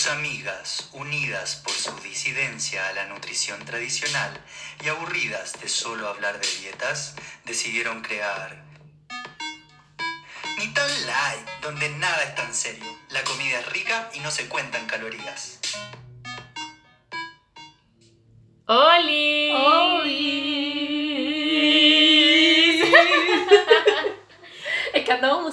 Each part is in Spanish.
Dos amigas, unidas por su disidencia a la nutrición tradicional y aburridas de solo hablar de dietas, decidieron crear Ni tan light, donde nada es tan serio. La comida es rica y no se cuentan calorías. ¡Oli! es que andamos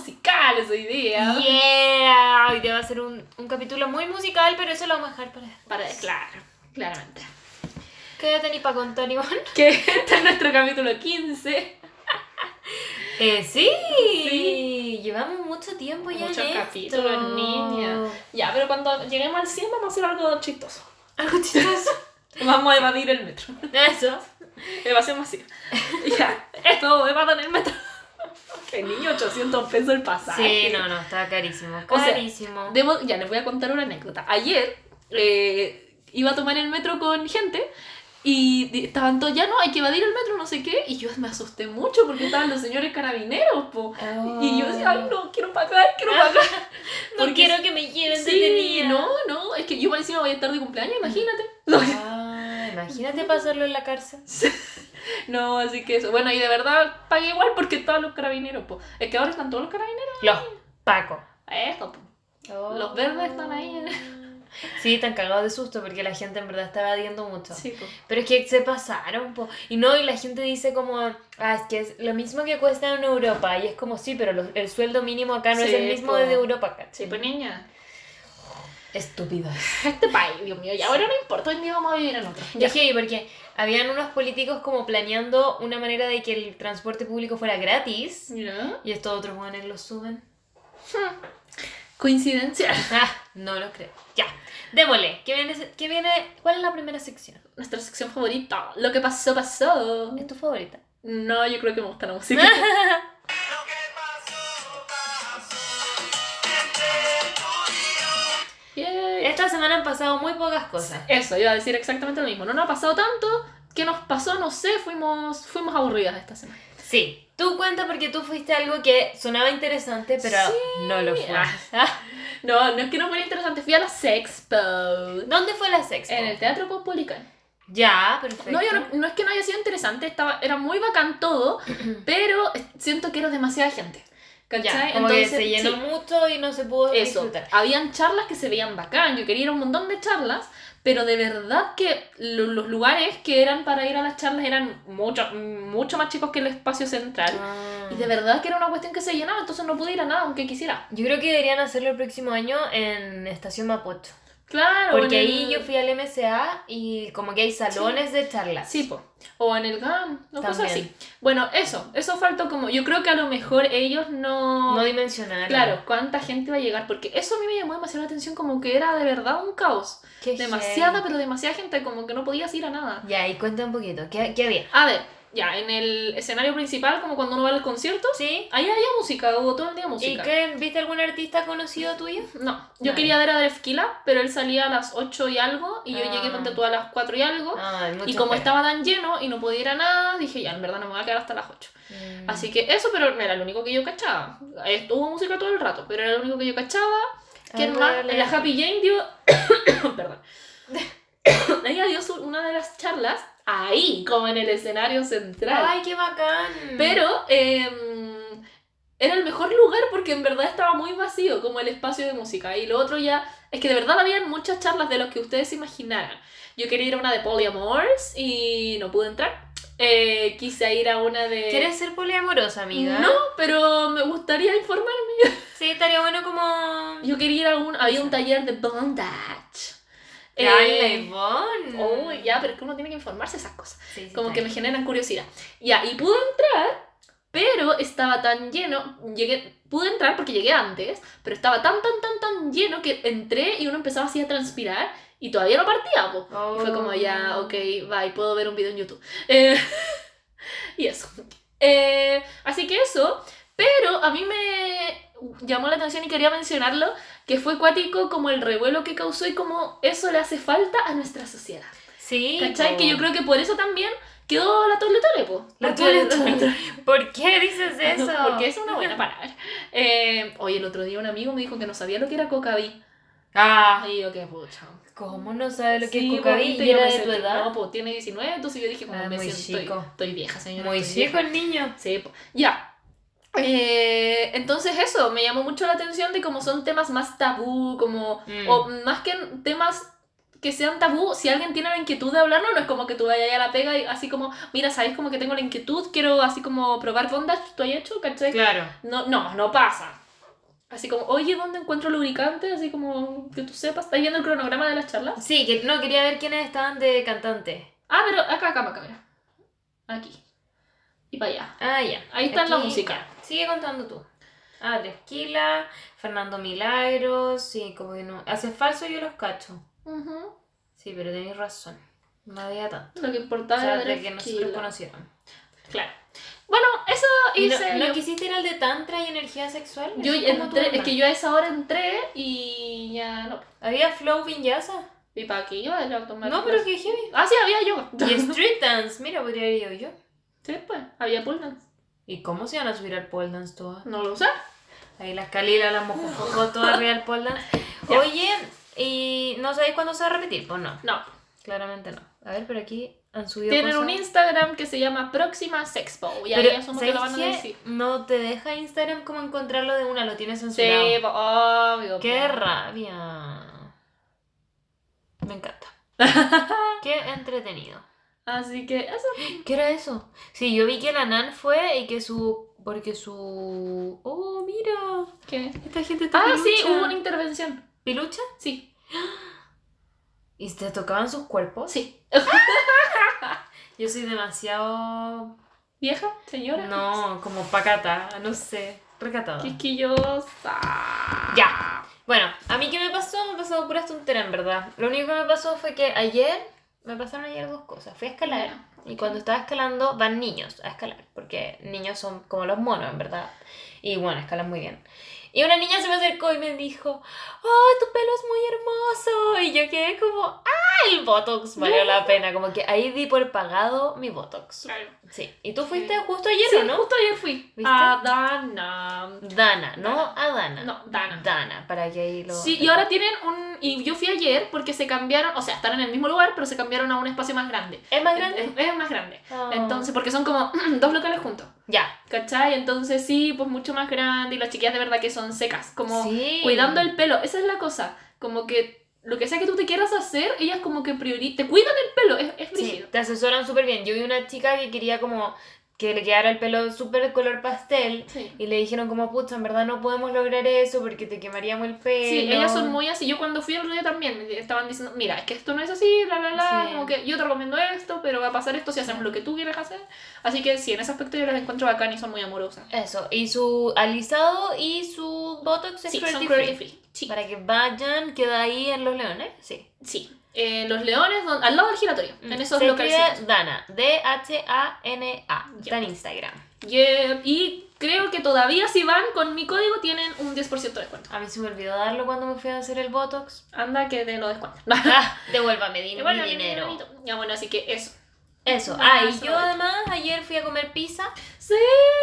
musicales hoy día. ¡Yeah! Hoy día va a ser un, un capítulo muy musical, pero eso lo vamos a dejar para Para, claro, claramente. ¿Qué tenéis para contar, Iván? Que este es nuestro capítulo 15. Eh, sí. Sí. Llevamos mucho tiempo ya Muchos en esto. capítulos, niña. Ya, pero cuando lleguemos al 100 vamos a hacer algo chistoso. Algo chistoso. Vamos a evadir el metro. Eso. Evasión masiva. ya, esto, evadan el metro. Que niño, 800 pesos el pasaje. Sí, no, no, estaba carísimo. O sea, Carísimo. Debo, ya les voy a contar una anécdota. Ayer eh, iba a tomar el metro con gente y estaban todos, ya no, hay que evadir el metro, no sé qué. Y yo me asusté mucho porque estaban los señores carabineros, po. Y yo decía, ay, no, quiero pagar, quiero pagar. no porque quiero que me lleven Sí, detenida. no, no, es que yo encima voy a estar de cumpleaños, imagínate. Ah, imagínate pasarlo en la cárcel. No, así que eso. Bueno, y de verdad pagué igual porque estaban los carabineros, po. Es que ahora están todos los carabineros. Los Paco. Esto, po. Los verdes están ahí. Sí, están cagados de susto porque la gente en verdad está evadiendo mucho. Sí, po. Pero es que se pasaron, po. Y no, y la gente dice como, ah, es que es lo mismo que cuesta en Europa. Y es como, sí, pero los- el sueldo mínimo acá no es el mismo po. de Europa acá. Sí, pues niña. Estúpido. Este país, Dios mío, ya ahora no importa, hoy día vamos a vivir en otro. Ya que porque habían unos políticos como planeando una manera de que el transporte público fuera gratis. Mira. Y estos otros jóvenes lo suben. Coincidencia. Ah, no lo creo. Ya. Démosle. ¿Qué viene, ¿Qué viene? ¿Cuál es la primera sección? Nuestra sección favorita. Lo que pasó, pasó. ¿Es tu favorita? No, yo creo que me gusta la música. Esta semana han pasado muy pocas cosas. Eso, iba a decir exactamente lo mismo. No nos ha pasado tanto. ¿Qué nos pasó? No sé, fuimos, fuimos aburridas esta semana. Sí. Tú cuenta porque tú fuiste algo que sonaba interesante, pero Sí. no lo fue. Ah. No, no es que no fuera interesante, fui a la Sexpo. ¿Dónde fue la sexta? En el Teatro Caupolicán. Ya, perfecto. No, yo no, no es que no haya sido interesante, estaba, era muy bacán todo, pero siento que era demasiada gente. Ya, ¿Cachai? que Entonces, se llenó sí, mucho y no se pudo Eso, disfrutar. habían charlas que se veían bacán, yo quería ir a un montón de charlas, pero de verdad que lo- los lugares que eran para ir a las charlas eran mucho, mucho más chicos que el espacio central. Ah. Y de verdad que era una cuestión que se llenaba, entonces no pude ir a nada aunque quisiera. Yo creo que deberían hacerlo el próximo año en Estación Mapocho. Claro. Porque ahí el- yo fui al MCA y como que hay salones de charlas. Sí, po. O en el GAM, o cosas así. Bueno, eso, eso faltó como, yo creo que a lo mejor ellos no... No dimensionar. Claro, cuánta gente va a llegar, porque eso a mí me llamó demasiado la atención, como que era de verdad un caos. Qué Demasiada, heavy. pero demasiada gente, como que no podías ir a nada. Ya, y cuenta un poquito. ¿Qué, qué había? A ver, ya, en el escenario principal, como cuando uno va a los conciertos, ¿Sí? ahí había música, hubo todo el día ¿Y música. qué? ¿Viste algún artista conocido tuyo? No, yo quería ver a Drefkila, pero él salía a las 8 y algo, y yo Ah. llegué, ponte tú, a las 4 y algo. Y como estaba tan lleno y no podía ir a nada, dije, ya, en verdad no me voy a quedar hasta las 8. Mm. Así que eso, pero no era lo único que yo cachaba. Estuvo música todo el rato, pero era lo único que yo cachaba. ¿Quién Ah, más? vale. La Happy Jane dio. Perdón. Ella dio su- una de las charlas ahí, como en el escenario central. ¡Ay, qué bacán! Pero em, era el mejor lugar porque en verdad estaba muy vacío, como el espacio de música. Y lo otro ya. Es que de verdad habían muchas charlas de los que ustedes se imaginaran. Yo quería ir a una de Polyamores y no pude entrar. Eh, quise ir a una de. ¿Quieres ser poliamorosa, amiga? No, pero me gustaría informarme. Sí, estaría bueno como... Yo quería ir a un. Había un taller de bondage. ¡Ay, Eh, Ivonne! oh, ya, pero es que uno tiene que informarse de esas cosas. Sí, sí, Como que me generan curiosidad. Ya, y pude entrar, pero estaba tan lleno. Llegué, pude entrar porque llegué antes, pero estaba tan, tan, tan, tan lleno que entré y uno empezaba así a transpirar y todavía no partía, po. Y fue como ya, Oh. ok, bye, puedo ver un video en YouTube. Eh, y eso. Eh, así que eso, pero a mí me llamó la atención y quería mencionarlo, que fue cuático como el revuelo que causó y como eso le hace falta a nuestra sociedad. Sí, ¿Cachai? po. Que yo creo que por eso también quedó la Tole Tole, po. La Porque- Tole Tole. ¿Por qué dices eso? Porque es una buena palabra. Eh, oye, el otro día un amigo me dijo que no sabía lo que era cocaví. Ah, y yo qué pucha. ¿Cómo no sabe lo que Sí, es cocaína? ¿Y era de tu edad? No, pues tiene 19, entonces yo dije, como Ah, me muy siento, chico. estoy, estoy vieja, señora. Muy chico el niño. Sí, ya. Eh, entonces eso, me llamó mucho la atención de cómo son temas más tabú, como, Mm. o más que temas que sean tabú, si alguien tiene la inquietud de hablarlo, no es como que tú vayas a la pega y así como, mira, sabes como que tengo la inquietud, quiero así como probar bondage, ¿tú has hecho? ¿Cachai? Claro. No, no, no pasa. Así como, oye, ¿dónde encuentro lubricante? Así como que tú sepas, ¿estás viendo el cronograma de las charlas? Sí, que no, quería ver quiénes estaban de cantante. Ah, pero acá, acá, acá, mira. Aquí. Y para allá. Ah, ya. Ahí está la música. ya. Sigue contando tú. Ah, Esquila, Fernando Milagros, sí, como que no. Hace falso yo los cacho. Ujú. Sí, pero tenéis razón. No había tanto. Lo que O importaba sea, era de que nosotros conocieron. Claro. Bueno, eso ¿Y no, hice no yo. quisiste ir al de Tantra y energía sexual? Yo entré, es que yo a esa hora entré y ya no. ¿Había flow vinyasa? ¿Y para qué iba a tomar? No, pero que heavy. Ah, sí, había yoga. Y street dance, mira, podría haber ido yo. Sí, pues, había pole dance. ¿Y cómo se iban a subir al pole dance todas? No lo sé. Ahí las calilas, las mojojojo, todas arriba del pole dance. Oye, ¿y no sabéis cuándo se va a repetir? Pues no, No. claramente no. A ver, pero aquí han subido Tienen cosas. un Instagram que se llama Próxima Sexpo. Y Pero, ahí asumo que lo van a decir. No te deja Instagram como encontrarlo de una, lo tienes Sí, censurado. po, obvio. ¡Qué rabia! Me encanta. ¡Qué entretenido! Así que eso. ¿Qué era eso? Sí, yo vi que la Nan fue y que su... Porque su... ¡Oh, mira! ¿Qué? Esta gente está Ah, sí, hubo una intervención. ¿Pilucha? Sí. ¿Y te tocaban sus cuerpos? Sí. Yo soy demasiado... ¿Vieja? ¿Señora? No, como pacata, no sé. Recatada. Quisquillosa. Ya. Bueno, a mí qué me pasó, me pasó puras tonteras en verdad. Lo único que me pasó fue que ayer, me pasaron ayer dos cosas. Fui a escalar y cuando estaba escalando van niños a escalar, porque niños son como los monos en verdad. Y bueno, escalan muy bien. Y una niña se me acercó y me dijo, ¡Oh, tu pelo es muy hermoso! Y yo quedé como, ¡ah! El Botox valió la pena. Como que ahí di por pagado mi Botox. Claro. Sí. ¿Y tú fuiste Sí. justo ayer Sí, o no? justo ayer fui. ¿Viste? A Dana. Dana, no Dana. a Dana. No, Dana. Dana, para que ahí lo... Sí, y ahora tienen un... Y yo fui ayer porque se cambiaron, o sea, están en el mismo lugar, pero se cambiaron a un espacio más grande. ¿Es más grande? Es, es más grande. Ah. Entonces, porque son como dos locales juntos. Ya. ¿Cachai? Entonces sí, pues mucho más grande y las chiquillas de verdad que son secas, como Sí. cuidando el pelo. Esa es la cosa, como que lo que sea que tú te quieras hacer, ellas como que priori te cuidan el pelo, es, es Sí, te asesoran súper bien. Yo vi una chica que quería como que le quedara el pelo súper color pastel Sí. y le dijeron como, pucha, en verdad no podemos lograr eso porque te quemaríamos el pelo. Sí, ellas son muy así. Yo cuando fui otro día también me estaban diciendo, mira, es que esto no es así, bla, bla, bla. Sí. Como que yo te recomiendo esto, pero va a pasar esto si hacemos lo que tú quieres hacer. Así que sí, en ese aspecto yo las encuentro bacán y son muy amorosas. Eso, y su alisado y su botox es Sí, son free. cruelty free. Sí. Para que vayan, queda ahí en Los Leones. Sí. Sí. Eh, los leones, don- al lado del giratorio, en esos Se locales. Dana, D-H-A-N-A. Está en Instagram. Yeah, y creo que todavía si van con mi código tienen un 10% de descuento. A mí se me olvidó darlo cuando me fui a hacer el botox. Anda que te lo descuento. Ah, devuélvame mi dinero. Ya bueno, así que eso. Eso. Ah, y yo además ayer fui a comer pizza Sí.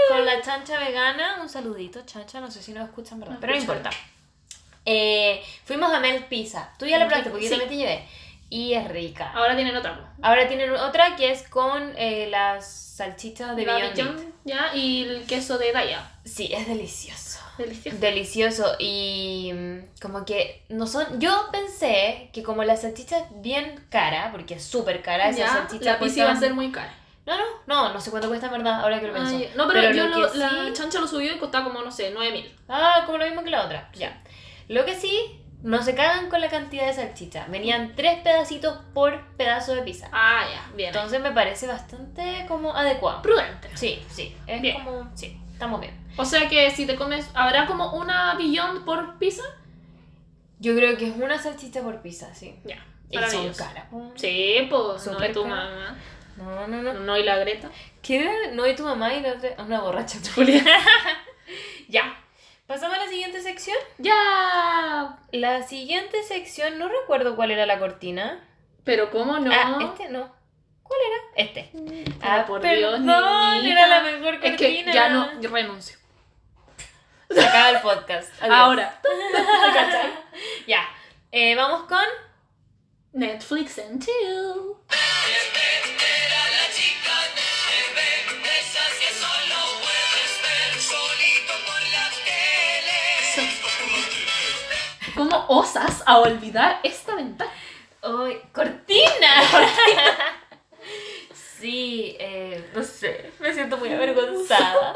con la chancha vegana. Un saludito, chancha. No sé si nos escuchan, ¿verdad? No Pero no importa. Eh, fuimos a Mel Pizza. Tú ya la probaste porque yo Sí. también te llevé. Y es rica. Ahora tienen otra. Ahora tienen otra que es con eh, las salchichas de Beyond Meat. Ya, y el queso de Daya. Sí, es delicioso. Delicioso. Delicioso y mm, como que no son... Yo pensé que como la salchicha es bien cara, porque es súper cara, esa Ya, salchicha la pizza iba a ser muy cara. No, no, no, no sé cuánto cuesta en verdad, ahora que lo pienso. Ay, no, pero, yo lo que la sí- chancha lo subió y costaba como, no sé, 9 mil. Ah, como lo mismo que la otra, ya. Lo que sí, no se cagan con la cantidad de salchicha. Venían tres pedacitos por pedazo de pizza. Ah, ya, bien. Entonces me parece bastante como adecuado. Prudente. Sí, sí, es Bien. como... Sí, estamos bien. O sea que si te comes, ¿habrá como una Beyond por pizza? Yo creo que es una salchicha por pizza, sí. Ya. Y son caras. Sí, pues, no Súper es tu mamá. No, no, no. No, y la Greta. ¿Qué era? No, y tu mamá y la otra... Una borracha, Julia. ya. Pasamos a la siguiente sección. ¡Ya! La siguiente sección, no recuerdo cuál era la cortina. Pero ¿cómo no? Ah, este no. ¿Cuál era? Este. Ah, por Dios, niñita. era la mejor cortina. Es que ya no, yo renuncio. Se acaba el podcast. Adiós. Ahora. Ya. Eh, vamos con. Netflix and chill. ¿Cómo osas a olvidar esta ventana? ¡Ay! ¡Cortina! sí, eh, no sé. Me siento muy avergonzada.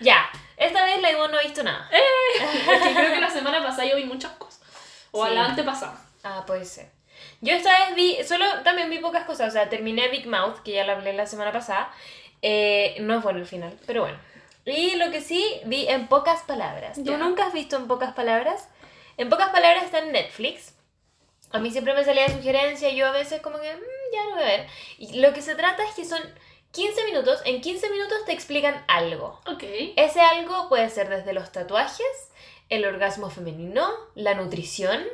ya, esta vez la Ivonne no ha visto nada. Es que creo que la semana pasada yo vi muchas cosas. O Sí. a la antepasada. Ah, puede ser. Yo esta vez vi, solo también vi pocas cosas. O sea, terminé Big Mouth, que ya la hablé la semana pasada. Eh, no es bueno el final, pero bueno. Y lo que sí vi en pocas palabras. ¿Tú nunca has visto en pocas palabras? En pocas palabras está en Netflix. A mí siempre me salía de sugerencia yo a veces como que, "Mm, ya lo voy a ver. Y lo que se trata es que son 15 minutos. En 15 minutos te explican algo. Ok. Ese algo puede ser desde los tatuajes, el orgasmo femenino, la nutrición,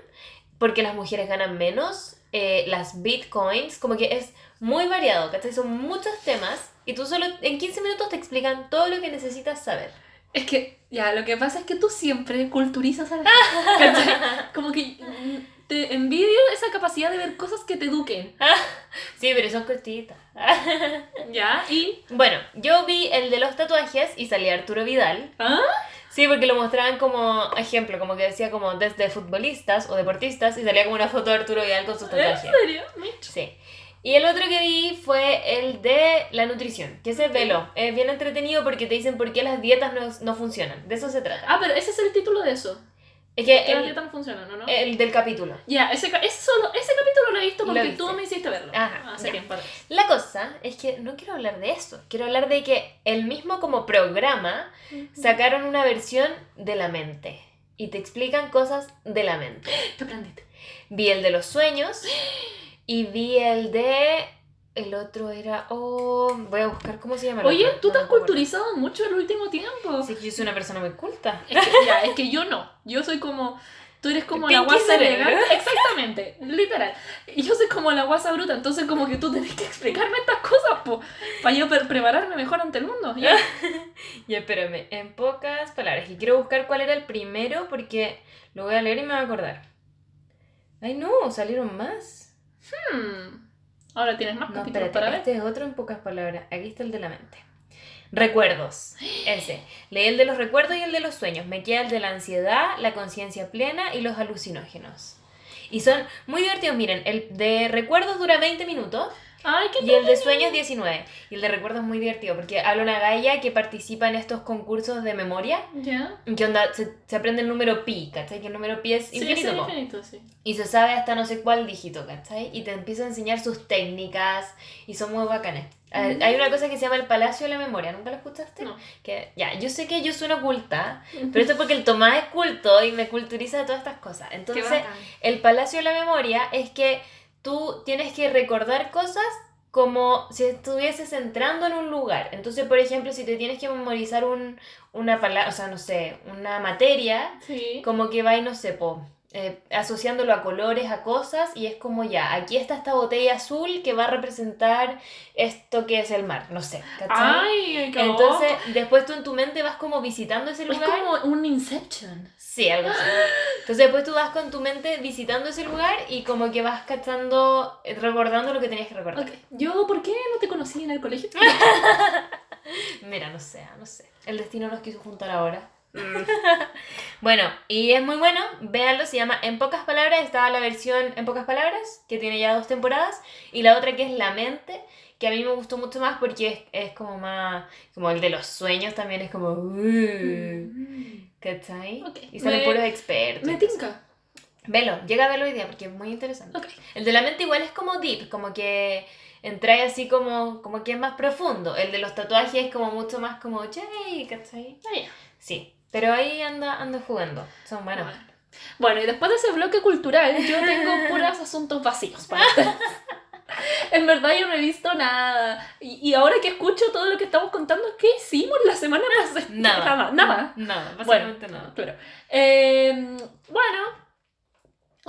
porque las mujeres ganan menos, eh, las bitcoins, como que es muy variado, ¿cachai? Son muchos temas y tú solo en 15 minutos te explican todo lo que necesitas saber. Es que, ya, lo que pasa es que tú siempre culturizas a la gente. Como que mm, te envidio esa capacidad de ver cosas que te eduquen. Sí, pero son cortitas. Ya, y. Bueno, yo vi el de los tatuajes y salía Arturo Vidal. ¿Ah? Sí, porque lo mostraban como ejemplo, como que decía como desde futbolistas o deportistas y salía como una foto de Arturo Vidal con sus ¿En tatuajes. serio? Micho. Sí. Y el otro que vi fue el de la nutrición, que ese es velo. Es bien entretenido porque te dicen por qué las dietas no, no funcionan. De eso se trata. Ah, pero ese es el título de eso. es que Que las el, dietas no funcionan, ¿no? el del capítulo. Ya, ese, ca- ese, solo, ese capítulo lo he visto porque tú me hiciste verlo. Ajá, Hace ya. tiempo. La cosa es que no quiero hablar de eso. Quiero hablar de que el mismo como programa sacaron una versión de la mente. Y te explican cosas de la mente. ¿Qué aprendiste? Vi el de los sueños y vi el de... El otro era... Oh, voy a buscar cómo se llama. el Oye, otro. tú No te has acuerdo. culturizado mucho el último tiempo. Sí, que yo soy una persona muy culta. Es que, ya, es que yo no. Yo soy como. Tú eres como la guasa elegante. Exactamente, literal. Y yo soy como la guasa bruta, entonces como que tú tenés que explicarme estas cosas, po, para yo pre- prepararme mejor ante el mundo. Ya. Ya, espérame, en pocas palabras. Y quiero buscar cuál era el primero porque lo voy a leer y me voy a acordar. Ay, no, salieron más. Hmm. Ahora tienes más No, capítulos espérate, para ver. este es otro en pocas palabras. Aquí está el de la mente. Recuerdos. Ese. Leí el de los recuerdos y el de los sueños. Me queda el de la ansiedad, la conciencia plena y los alucinógenos. Y son muy divertidos. Miren, el de recuerdos dura 20 minutos Ay, qué y el de sueños 19. Y el de recuerdos es muy divertido porque habla una galla que participa en estos concursos de memoria. Ya. ¿Qué onda? Se, se aprende el número pi, ¿cachai? Que el número pi es infinito, sí, po. infinito, sí. Y se sabe hasta no sé cuál dígito, ¿cachai? Y te empieza a enseñar sus técnicas y son muy bacanes. Eh, Mm. Hay una cosa que se llama el Palacio de la Memoria, ¿nunca lo escuchaste? No. Que, ya, yo sé que yo sueno culta, pero esto es porque el Tomás es culto y me culturiza de todas estas cosas. Entonces, el Palacio de la Memoria es que tú tienes que recordar cosas como si estuvieses entrando en un lugar. Entonces, por ejemplo, si te tienes que memorizar un, una palabra, o sea, no sé, una materia, Sí. como que va y no sé, po, eh, asociándolo a colores, a cosas, y es como ya, aquí está esta botella azul que va a representar esto que es el mar, no sé, ¿cachai? Ay, qué Entonces, después tú en tu mente vas como visitando ese es lugar. como un Inception. Sí, algo así. Entonces después tú vas con tu mente visitando ese lugar y como que vas cachando, eh, recordando lo que tenías que recordar. Ok, Yo, ¿por qué no te conocí en el colegio? Mira, no sé, no sé. El destino nos quiso juntar ahora. bueno, y es muy bueno, véanlo, se llama En pocas palabras, estaba la versión En pocas palabras, que tiene ya dos temporadas, y la otra que es La mente, que a mí me gustó mucho más porque es, es como más, como el de los sueños también es como, uh, ¿cachai? Ok, Y salen me- puros expertos. Me tinca. Velo, llega a verlo hoy día porque es muy interesante. Ok. El de la mente igual es como deep, como que entra así como, como que es más profundo. El de los tatuajes es como mucho más como, che, ¿cachai? Ah, ya. Sí, pero ahí anda, anda jugando. Son buenos. Bueno. Bueno, y después de ese bloque cultural, yo tengo puros asuntos vacíos para ustedes. En verdad yo no he visto nada. Y, y ahora que escucho todo lo que estamos contando, ¿qué hicimos la semana pasada? Nada. Nada. Nada. Nada, Bueno. básicamente nada. Claro. Eh, bueno,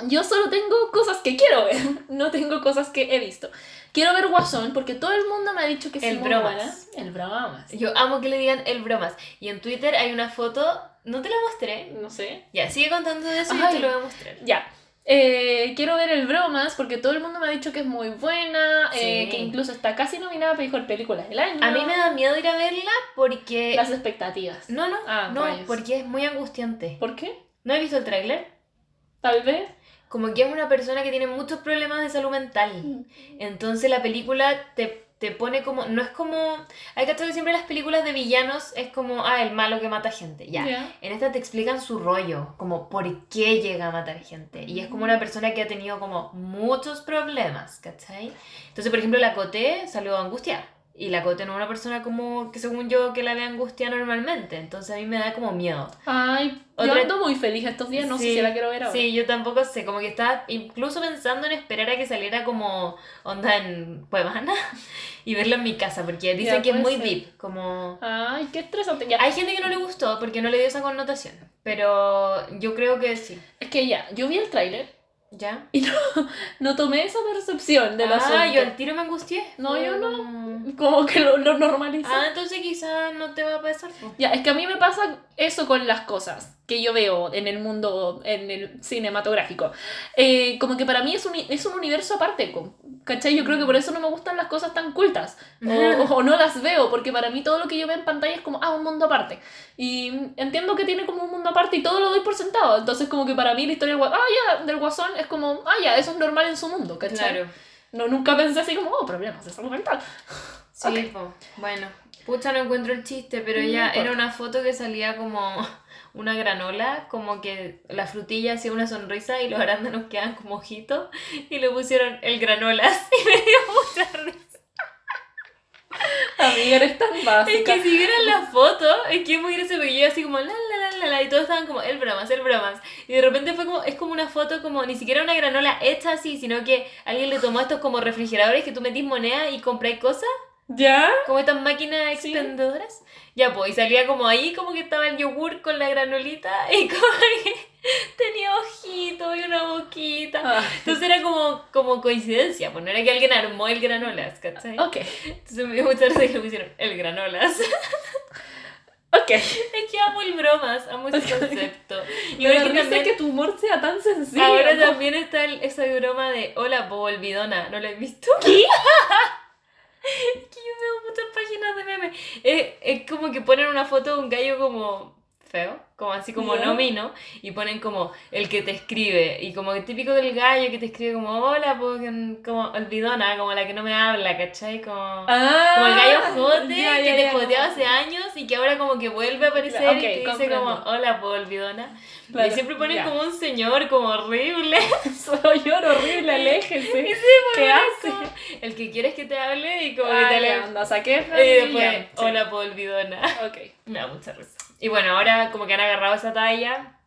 yo solo tengo cosas que quiero ver, no tengo cosas que he visto. Quiero ver Guasón porque todo el mundo me ha dicho que es El muy bromas. buena. El bromas. Yo amo que le digan el bromas. Y en Twitter hay una foto, no te la mostré. No sé. Ya, sigue contando de eso y Ay. te lo voy a mostrar. Ya. Eh, quiero ver el Bromas porque todo el mundo me ha dicho que es muy buena, eh, que incluso está casi nominada para mejor película del año. A mí me da miedo ir a verla porque... las expectativas. No, no, Ah, no, rayos. porque es muy angustiante. ¿Por qué? ¿No he visto el tráiler? Tal vez. Como que es una persona que tiene muchos problemas de salud mental. Entonces la película te, te pone como... No es como... Hay que que siempre las películas de villanos es como, ah, el malo que mata gente. Ya. En esta te explican su rollo, como por qué llega a matar gente. Y es como una persona que ha tenido como muchos problemas, ¿cachai? Entonces, por ejemplo, la Coté salió a angustiar. Y la Coté no es una persona como que según yo que la ve angustiada normalmente. Entonces a mí me da como miedo. Ay, yo Otra- ando muy feliz estos días, no sé Sí, si la quiero ver ahora. Sí, yo tampoco sé, como que estaba incluso pensando en esperar a que saliera como onda en Cuevana y verla en mi casa, porque dicen Ya, que es muy ser. deep, como... Ay, qué estresante. Ya. Hay gente que no le gustó porque no le dio esa connotación, pero yo creo que sí. Es que ya, yo vi el tráiler ¿Ya? y no, no tomé esa percepción del ah, asunto. yo al tiro me angustié. No, yo no. Como que lo, lo normalicé. Ah, entonces quizás no te va a pasar. Ya, es que a mí me pasa eso con las cosas que yo veo en el mundo, en el cinematográfico. Eh, como que para mí es un, es un universo aparte, ¿cachai? Yo creo que por eso no me gustan las cosas tan cultas. O, o no las veo, porque para mí todo lo que yo veo en pantalla es como, ah, un mundo aparte. Y entiendo que tiene como un mundo aparte y todo lo doy por sentado. Entonces como que para mí la historia del, ah, ya, del guasón es como, ah, ya, eso es normal en su mundo, ¿cachai? Claro. No, nunca pensé así como, oh, problemas de salud mental. Sí, po. bueno. Pucha, no encuentro el chiste, pero No ya importa. era una foto que salía como una granola, como que la frutilla hacía una sonrisa y los arándanos quedaban como ojitos y le pusieron el granolas y me dio mucha risa. Amiga, eres tan Es básica. que si vieran la foto, es que es muy gracioso porque yo así como la la la la la y todos estaban como el bromas, el bromas. Y de repente fue como, es como una foto como ni siquiera una granola hecha así, sino que alguien le tomó estos como refrigeradores que tú metís moneda y compráis cosas. ¿Ya? Como estas máquinas Sí. Ya, pues, y salía como ahí, como que estaba el yogur con la granolita y como que tenía ojitos y una boquita. Ah, Entonces era como, como coincidencia, pues no era que alguien armó el granolas, ¿cachai? ok, Entonces me dio mucha risa que le pusieron el granolas. ok. es que amo el bromas, amo ese concepto. Y ahora que también, que tu humor sea tan sencillo. ahora ¿no? también está el- esa broma de hola, po, olvidona, ¿no la he visto? ¿Qué? es que yo veo muchas páginas de memes. Es, es como que ponen una foto de un gallo como feo, como así como Ya. no mino, y ponen como el que te escribe, y como el típico del gallo que te escribe como hola, que- como olvidona, como la que no me habla, ¿cachai? Como... Ah, Como el gallo jote ya, que ya, te joteaba hace años y que ahora como que vuelve a aparecer Ok, y te dice comprendo. como hola po olvidona. Claro, y siempre ponen como un señor como horrible. Soy yo horrible, aléjese. Y ¿Qué hace? el que quieres que te hable y como Ah, que te ya, hable. anda, saqué. Y después, hola po olvidona. Ok. Me da mucha risa. Y bueno, ahora como que han agarrado esa talla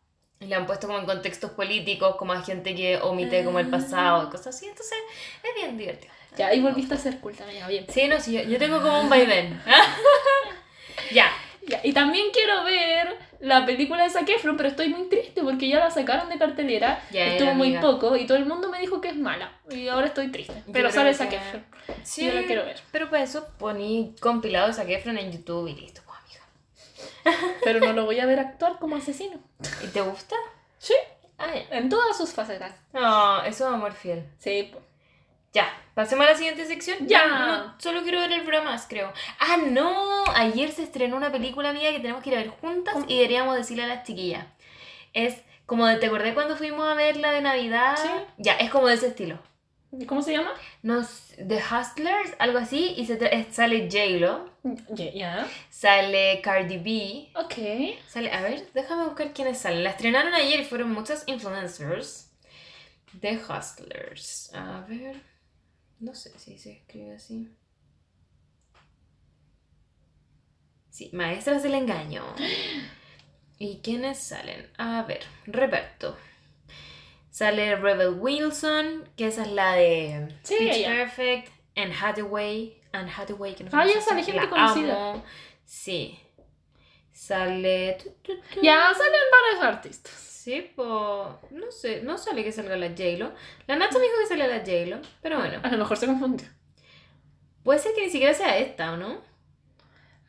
y la han puesto como en contextos políticos, como a gente que omite como el pasado, cosas así. Entonces es bien divertido. Ya, y volviste a ser culta, ya, bien. Sí, no, sí, yo, yo tengo como un vaivén. ya. Ya, y también quiero ver la película de Zac Efron, pero estoy muy triste porque ya la sacaron de cartelera, Ya, estuvo muy amiga. poco y todo el mundo me dijo que es mala. Y ahora estoy triste. Pero sale que- Zac Efron. Sí, Yo la quiero ver. Pero para eso poní compilado de Zac Efron en YouTube y listo. Pero no lo voy a ver actuar como asesino. ¿Y te gusta? Sí, Ah, ya. en todas sus facetas. No, eso es amor fiel. Sí. Ya, pasemos a la siguiente sección. Ya. No, solo quiero ver el bromas, creo. Ah, no. Ayer se estrenó una película amiga que tenemos que ir a ver juntas y deberíamos decirle a las chiquillas. Es como de, ¿te acordé cuando fuimos a ver la de Navidad? Sí. Ya, es como de ese estilo. ¿Cómo se llama? Nos, The Hustlers, algo así, y se eh, sale J-Lo, Ya. sale Cardi B, Ok. Sale, a ver, déjame buscar quiénes salen. La estrenaron ayer y fueron muchas influencers. The Hustlers. A ver. No sé si se escribe así. Sí, Maestras del Engaño. ¿Y quiénes salen? A ver, reparto. Sale Rebel Wilson, que esa es la de Sí, Pitch. Perfect. Anne Hathaway. Anne Hathaway, que no sé Ah, ya sale gente la conocida. amo. Sí. Sale. tu, tu, tu. Ya salen varios artistas. Sí, po. No sé, no sale que salga la J-Lo. La Nacha me dijo que sale la J-Lo, pero bueno. A lo mejor se confundió. Puede ser que ni siquiera sea esta, ¿o no?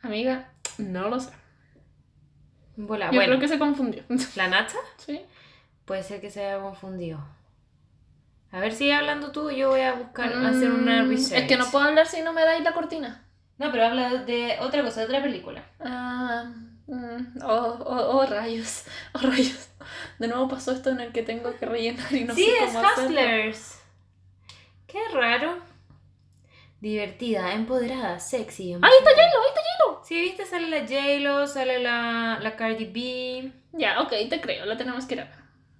Amiga, no lo sé. Bola, Yo bueno. creo que se confundió. ¿La Nacha? sí. Puede ser que se haya confundido. A ver, sigue hablando tú, yo voy a buscar, hacer una Mm, research. Es que no puedo hablar si no me dais la cortina. No, pero habla de otra cosa, de otra película. Ah, mm, oh, oh, oh, rayos, oh, rayos. De nuevo pasó esto en el que tengo que rellenar y no sí, sé es cómo hacerlo. Hustlers. Qué raro. Divertida, empoderada, sexy. Ahí está J-Lo, ahí está J-Lo. Sí, viste, sale la J-Lo, sale la, la Cardi B. Ya, ok, te creo, la tenemos que ir a ver.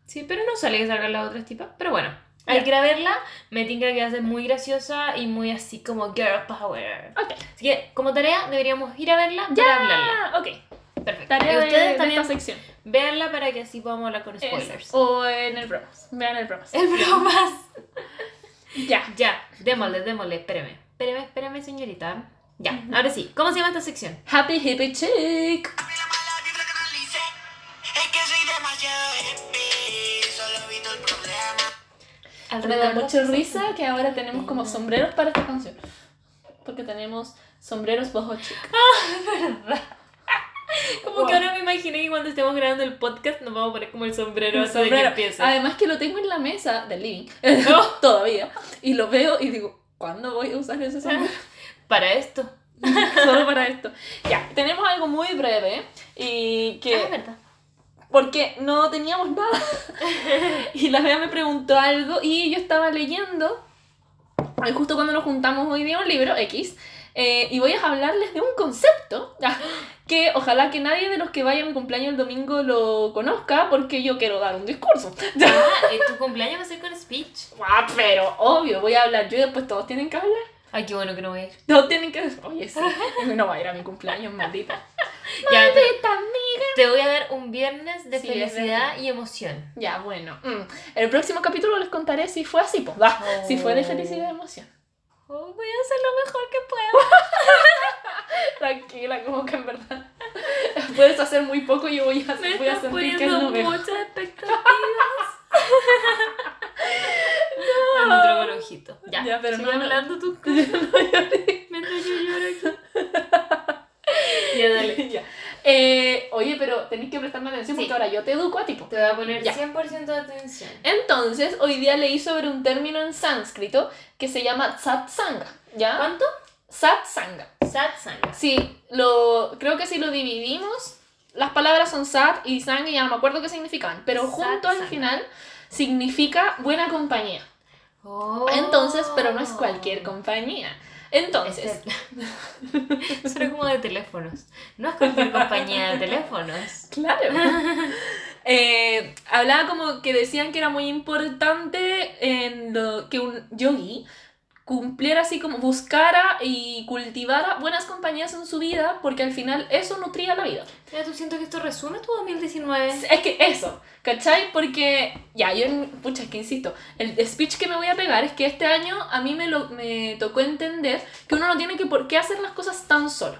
Sí, pero no sale que salgan las otras tipas. Pero bueno, hay Ya. que ir a verla. Me tinca que va a ser muy graciosa y muy así como girl power. Ok. Así que, como tarea, deberíamos ir a verla para hablarla. Ah, ok. Perfecto. Tarea y de, ustedes de también esta sección. véanla para que así podamos hablar con spoilers. O en el bromas. Vean el bromas. El bromas. Ya. Ya, démosle, démosle. Espérame. Espérame, espérame, señorita. Ya, ahora sí. ¿Cómo se llama esta sección? Happy Hippie Chick. la mala vibra que analice. Es que soy demasiado hippie. Me da mucha risa que ahora tenemos como sombreros para esta canción. Porque tenemos sombreros boho chic. Como Wow. que ahora me imaginé que cuando estemos grabando el podcast nos vamos a poner como el sombrero El de que. Además que lo tengo en la mesa del living. Todavía. Y lo veo y digo, ¿cuándo voy a usar ese sombrero? Para esto. Solo para esto. Ya, tenemos algo muy breve y que... Ah, es verdad. Porque no teníamos nada. y la Bea me preguntó algo y yo estaba leyendo, eh, justo cuando nos juntamos hoy día un libro, X, eh, y voy a hablarles de un concepto ah, que ojalá que nadie de los que vaya a mi cumpleaños el domingo lo conozca porque yo quiero dar un discurso. Ah, ¿y tu cumpleaños va a ser con speech? Ah, pero obvio, voy a hablar yo y después todos tienen que hablar. Ay, qué bueno que no voy a ir. Todos tienen que oye, sí, no va a ir a mi cumpleaños, maldita. Ya, amiga. te voy a dar un viernes de Sí, felicidad y emoción. Ya, bueno. mm. El próximo capítulo les contaré si fue así, pues. va, Si fue de felicidad y emoción. Oh, voy a hacer lo mejor que pueda. Tranquila, como que en verdad puedes hacer muy poco y yo voy a, Me voy a sentir que es lo mejor. muchas expectativas. Otro con ojito. Ya, Ya, pero no- hablando tú. Mientras yo lloro aquí. ya, dale. Ya. Eh, oye, pero tenéis que prestarme atención Sí. porque ahora yo te educo a ti. po. Te voy a poner Ya. 100% de atención. Entonces, hoy día leí sobre un término en sánscrito que se llama satsanga. ¿Ya? ¿Cuánto? Satsanga. Satsanga. Sí, lo, creo que si lo dividimos, las palabras son sat y sang y ya no me acuerdo qué significaban, pero junto al final significa buena compañía. Oh. Entonces, pero no es cualquier compañía. Entonces, Este... Suena como de teléfonos. No es cualquier compañía de teléfonos. claro. Eh, hablaba como que decían que era muy importante en lo que un yogi cumpliera así como buscara y cultivara buenas compañías en su vida porque al final eso nutría la vida. Mira, tú siento que esto resume tu 2019. Es que eso, ¿cachai? Porque, ya, yo, pucha, es que insisto, el speech que me voy a pegar es que este año a mí me, lo, me tocó entender que uno no tiene que por qué hacer las cosas tan solo.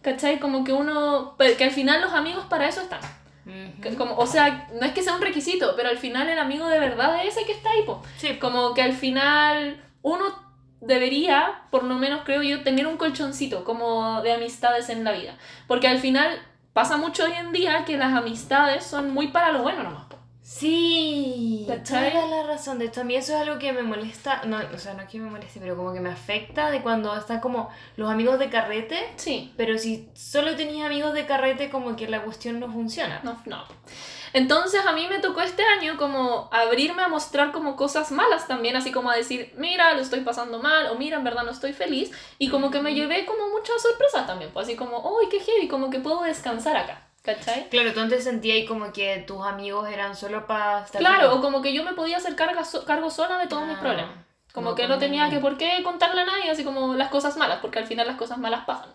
¿Cachai? Como que uno, que al final los amigos para eso están. Como, o sea, no es que sea un requisito, pero al final el amigo de verdad es ese que está ahí, po. Sí, Como que al final uno debería, por lo menos creo yo, tener un colchoncito como de amistades en la vida. Porque al final pasa mucho hoy en día que las amistades son muy para lo bueno nomás. Sí, toda la razón. De hecho, a mí eso es algo que me molesta. No, o sea, no es que me moleste, pero como que me afecta de cuando están como los amigos de carrete. Sí. Pero si solo tenías amigos de carrete, como que la cuestión no funciona. No, no. Entonces a mí me tocó este año como abrirme a mostrar como cosas malas también, así como a decir, mira, lo estoy pasando mal, o mira, en verdad no estoy feliz, y como que me llevé como muchas sorpresas también, pues así como, uy, qué heavy, como que puedo descansar acá, ¿cachai? Claro, tú antes sentías ahí como que tus amigos eran solo para estar Claro, o como que yo me podía hacer carga so- cargo sola de todos mis Ah, problemas. Como no que no tenía que por qué contarle a nadie, así como las cosas malas, porque al final las cosas malas pasan.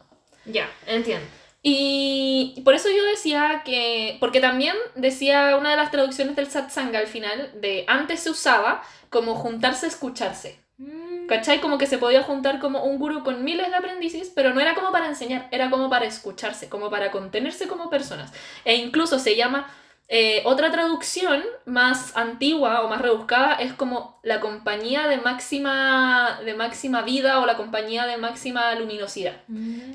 Ya, entiendo. Y por eso yo decía que, porque también decía una de las traducciones del satsanga al final, de antes se usaba como juntarse a escucharse. Mm. ¿Cachai? Como que se podía juntar como un gurú con miles de aprendices, pero no era como para enseñar, era como para escucharse, como para contenerse como personas. E incluso se llama Eh, otra traducción más antigua o más rebuscada es como la compañía de máxima, de máxima vida o la compañía de máxima luminosidad.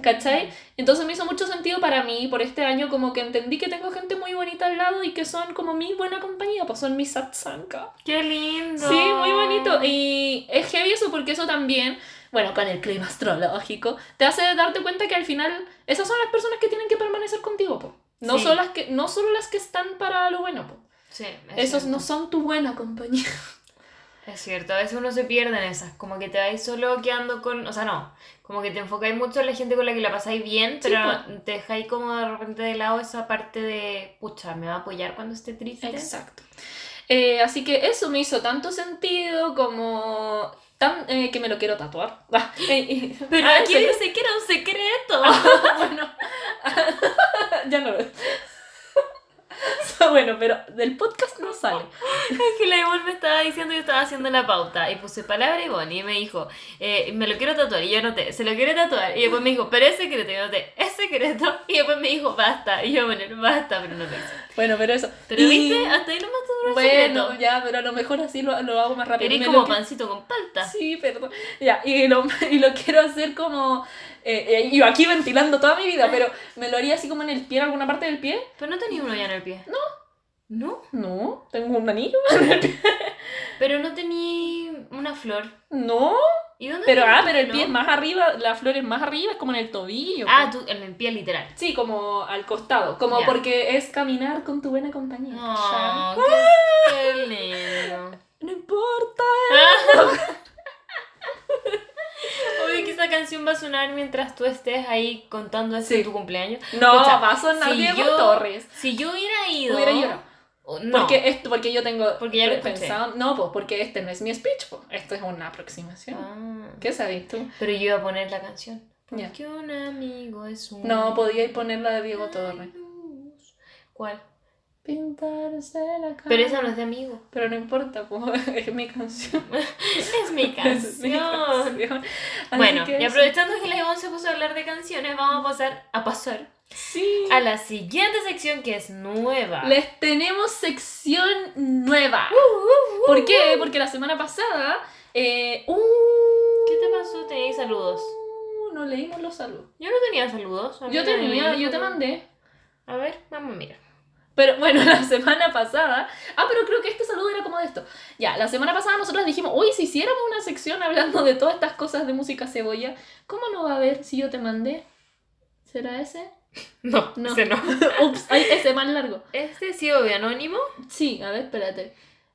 ¿Cachai? Entonces me hizo mucho sentido para mí por este año como que entendí que tengo gente muy bonita al lado y que son como mi buena compañía, pues son mis satsanga. ¡Qué lindo! Sí, muy bonito. Y es heavy eso porque eso también, bueno, con el clima astrológico, te hace darte cuenta que al final esas son las personas que tienen que permanecer contigo, po. No, Sí. son las que, no solo las que están para lo bueno, po. Sí, es Esos cierto. no son tu buena compañía. Es cierto, a veces uno se pierde en esas, como que te vais solo quedando con, o sea, no, como que te enfocáis mucho en la gente con la que la pasáis bien, Sí, pero te dejáis como de repente de lado esa parte de, pucha, me va a apoyar cuando esté triste. Exacto. Eh, así que eso me hizo tanto sentido como tan, eh, que me lo quiero tatuar. Pero ah, aquí dice que era un secreto. bueno, ya no lo bueno, pero del podcast no sale. Es que la Ivonne me estaba diciendo, yo estaba haciendo la pauta y puse palabra Ivonne y me dijo, eh, me lo quiero tatuar y yo anoté, se lo quiere tatuar y después me dijo, pero es secreto y yo anoté, es secreto y después me dijo, basta y yo bueno, basta, pero no lo hice. Bueno, pero eso. Pero Y- viste, hasta ahí nomás todo un Bueno, secreto. ya, pero a lo mejor así lo, lo hago más rápido. Eres como lo pancito con palta. Sí, perdón. Ya, y lo, y lo quiero hacer como. Eh, eh, yo aquí ventilando toda mi vida, pero me lo haría así como en el pie, en alguna parte del pie. Pero no tenía uno ya en el pie. No. ¿No? No, tengo un anillo. Pero no tenía una flor. No, ¿Y dónde pero ah, pero el pie es más arriba, la flor es más arriba, es como en el tobillo. Ah, tú, en el pie literal. Sí, como al costado, como Ya. porque es caminar con tu buena compañía. Oh, ¿cachai? qué, qué lindo. No importa. Obvio que esa canción va a sonar mientras tú estés ahí contando eso Sí. tu cumpleaños. No, Escucha, va a sonar si Diego yo- Torres. Si yo hubiera ido. Hubiera llorado. No. Porque, esto, porque yo tengo Porque ya lo escuché. pensado. No, pues porque este no es mi speech, pues. Esto es una aproximación. Ah. ¿Qué sabes tú? Pero yo iba a poner la canción. Porque un amigo es un. No, podíais poner la de Diego Torres. ¿Cuál? Pintarse la cara. Pero esa no es de amigo. Pero no importa, pues es mi canción. Es mi Es mi canción. canción. Bueno, que y eso. aprovechando que la Ivonne se puso a hablar de canciones, vamos a pasar a pasar Sí. a la siguiente sección que es nueva. Les tenemos sección nueva. Uh, ¿Por qué? Porque la semana pasada. Eh, uh, ¿Qué te pasó? Tenías saludos. No leímos los saludos. Yo no tenía saludos. Yo tenía, yo te mandé. A ver, vamos a mirar. Pero bueno, la semana pasada. Ah, pero creo que este saludo era como de esto. Ya, la semana pasada nosotros dijimos, uy, si hiciéramos una sección hablando de todas estas cosas de música cebolla, ¿cómo no va a haber si yo te mandé? ¿Será ese? No, No. ese no. Ups, ay, ese más largo. Este sí, anónimo. Sí, a ver, espérate.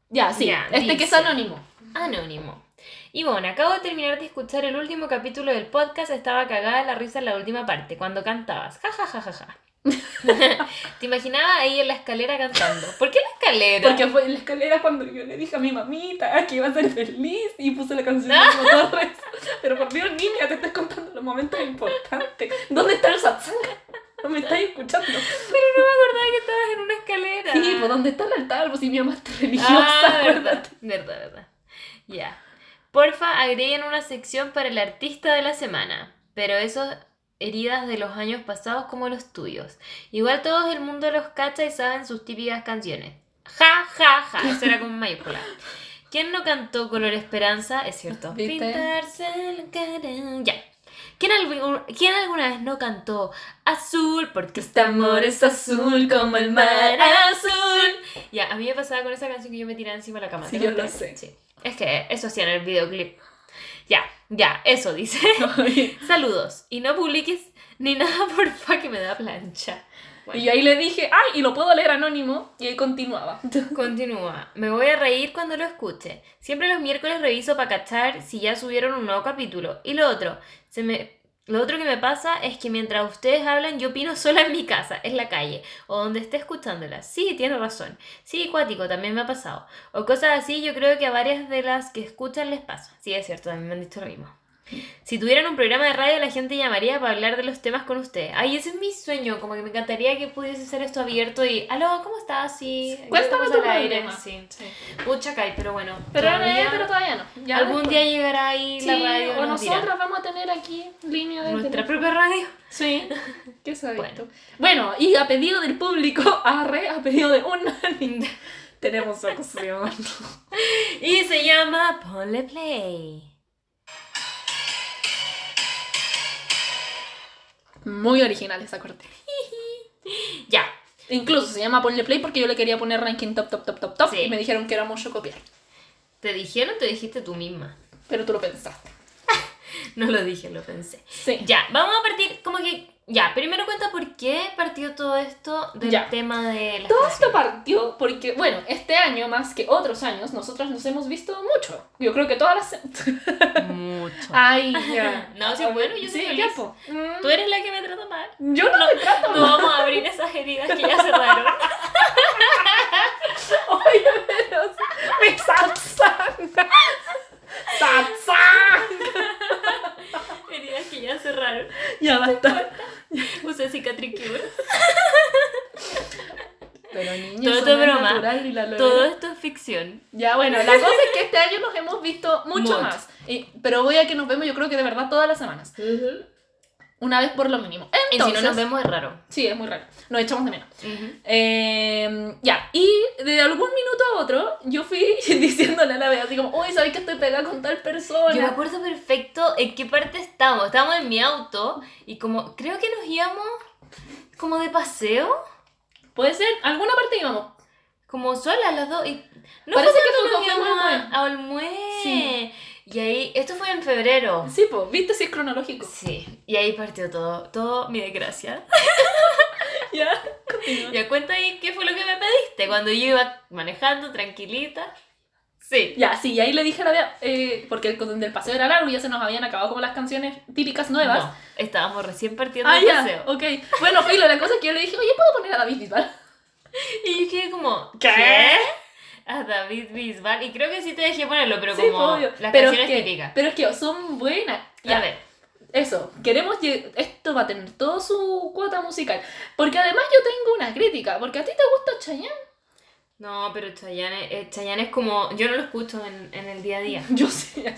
Ya, sí, Ya, este que es anónimo. Anónimo. Y bueno, acabo de terminar de escuchar el último capítulo del podcast. Estaba cagada de la risa en la última parte, cuando cantabas. Ja, ja, ja, ja, ja. Te imaginaba ahí en la escalera cantando. ¿Por qué la escalera? Porque fue en la escalera cuando yo le dije a mi mamita que iba a ser feliz y puse la canción Ah. de Diego Torres. Pero por Dios, niña, te estoy contando los momentos importantes. ¿Dónde está el satsang? No me estáis escuchando. Pero no me acordaba que estabas en una escalera. Sí, pues ¿dónde está el altar? Pues si mi mamá está religiosa, Ah, verdad, acuérdate. verdad, verdad. Ya. Porfa, agreguen una sección para el artista de la semana. Pero esos heridas de los años pasados como los tuyos. Igual todo el mundo los cacha y saben sus típicas canciones. Ja, ja, ja. Eso era con mayúscula. ¿Quién no cantó Color Esperanza? Es cierto. ¿Viste? Pintarse la cara. Ya. ¿Quién, algu- ¿Quién alguna vez no cantó Azul? Porque este amor es azul como el mar azul. Ya, a mí me pasaba con esa canción que yo me tiraba encima de la cama. Sí, ¿te yo lo sé. Sí. Es que eso hacía en el videoclip. Ya, ya, eso dice. Saludos. Y no publiques ni nada, porfa, que me da plancha. Y yo ahí le dije, ay, y lo puedo leer anónimo. Y ahí continuaba. Continúa. Me voy a reír cuando lo escuche. Siempre los miércoles reviso para cachar si ya subieron un nuevo capítulo. Y lo otro, se me... Lo otro que me pasa es que mientras ustedes hablan, yo opino sola en mi casa, en la calle, o donde esté escuchándola. Sí, tiene razón. Sí, cuático, también me ha pasado. O cosas así, yo creo que a varias de las que escuchan les pasa. Sí, es cierto, también me han dicho lo mismo. Si tuvieran un programa de radio, la gente llamaría para hablar de los temas con usted. Ay, ese es mi sueño. Como que me encantaría que pudiese ser esto abierto y. Aló, ¿cómo estás? Sí. Cuéntame tu al aire. problema. Sí. Sí. Pucha, Kai, pero bueno. Pero, todavía- eh, pero todavía no. Ya algún después. día llegará ahí Sí, la radio. o nos dirá. nosotras vamos a tener aquí línea de Nuestra teléfono. propia radio. Sí, ¿qué sabes Bueno. y a pedido del público, arre, a pedido de un tenemos opción. Y se llama Ponle Play. Muy original esa corte. Ya. Incluso se llama Ponle Play porque yo le quería poner ranking top, top, top, top, top. Sí. Y me dijeron que era mucho copiar. ¿Te dijeron te dijiste tú misma? Pero tú lo pensaste. No lo dije, lo pensé. Sí. Ya, vamos a partir como que... Ya, primero cuenta por qué partió todo esto del Ya. tema de las Todo esto partió porque, bueno, este año más que otros años, nosotros nos hemos visto mucho. Yo creo que todas las... Mucho. Ay, ya. No, sí, bueno, yo soy sí, feliz. Mm, Tú eres la que me trata mal. Yo no me trato No vamos a abrir esas heridas que ya cerraron. Oye, pero mi satsang. Satsang. heridas que ya cerraron. Ya basta. Usé cicatriz cure. Pero niños, Todo esto es broma. Todo esto es ficción. Ya, bueno, la cosa es que este año nos hemos visto mucho, más. Y- pero voy a que nos vemos, yo creo que de verdad todas las semanas. Una vez por lo mínimo. Y Entonces, si no nos vemos es raro. Sí, es muy raro. Nos echamos de menos. Eh, ya, y de algún minuto a otro, yo fui diciéndole a la Bea así como, uy, ¿sabes que estoy pegada con tal persona? Yo me acuerdo perfecto en qué parte estábamos. Estábamos en mi auto y como creo que nos íbamos como de paseo, Puede ser, alguna parte íbamos. como solas las dos. Y no Parece que nos íbamos a, a Olmué. Sí. Y ahí, esto fue en febrero. Sí, pues, viste si es cronológico. Sí, y ahí partió todo, todo mi desgracia. Ya. Ya cuenta ahí qué fue lo que me pediste cuando yo iba manejando tranquilita. Sí. Ya, sí, y ahí le dije a la Bea, eh, porque el, con- del paseo era largo y ya se nos habían acabado como las canciones típicas nuevas. No, estábamos recién partiendo Ah, el ya, paseo. ok. Bueno, Filo, la cosa es que yo le dije, oye, ¿puedo poner a David Bisbal? Y yo quedé como, ¿Qué? A David Bisbal. Y creo que sí te dejé ponerlo, pero Sí, como obvio. las pero es canciones que, típicas. Pero es que son buenas. Ya, A ver, Eso, queremos esto va a tener toda su cuota musical. Porque además yo tengo una crítica, porque a ti te gusta Chayanne. no, pero Chayanne, eh, Chayanne es como, yo no lo escucho en, en el día a día. Yo sé.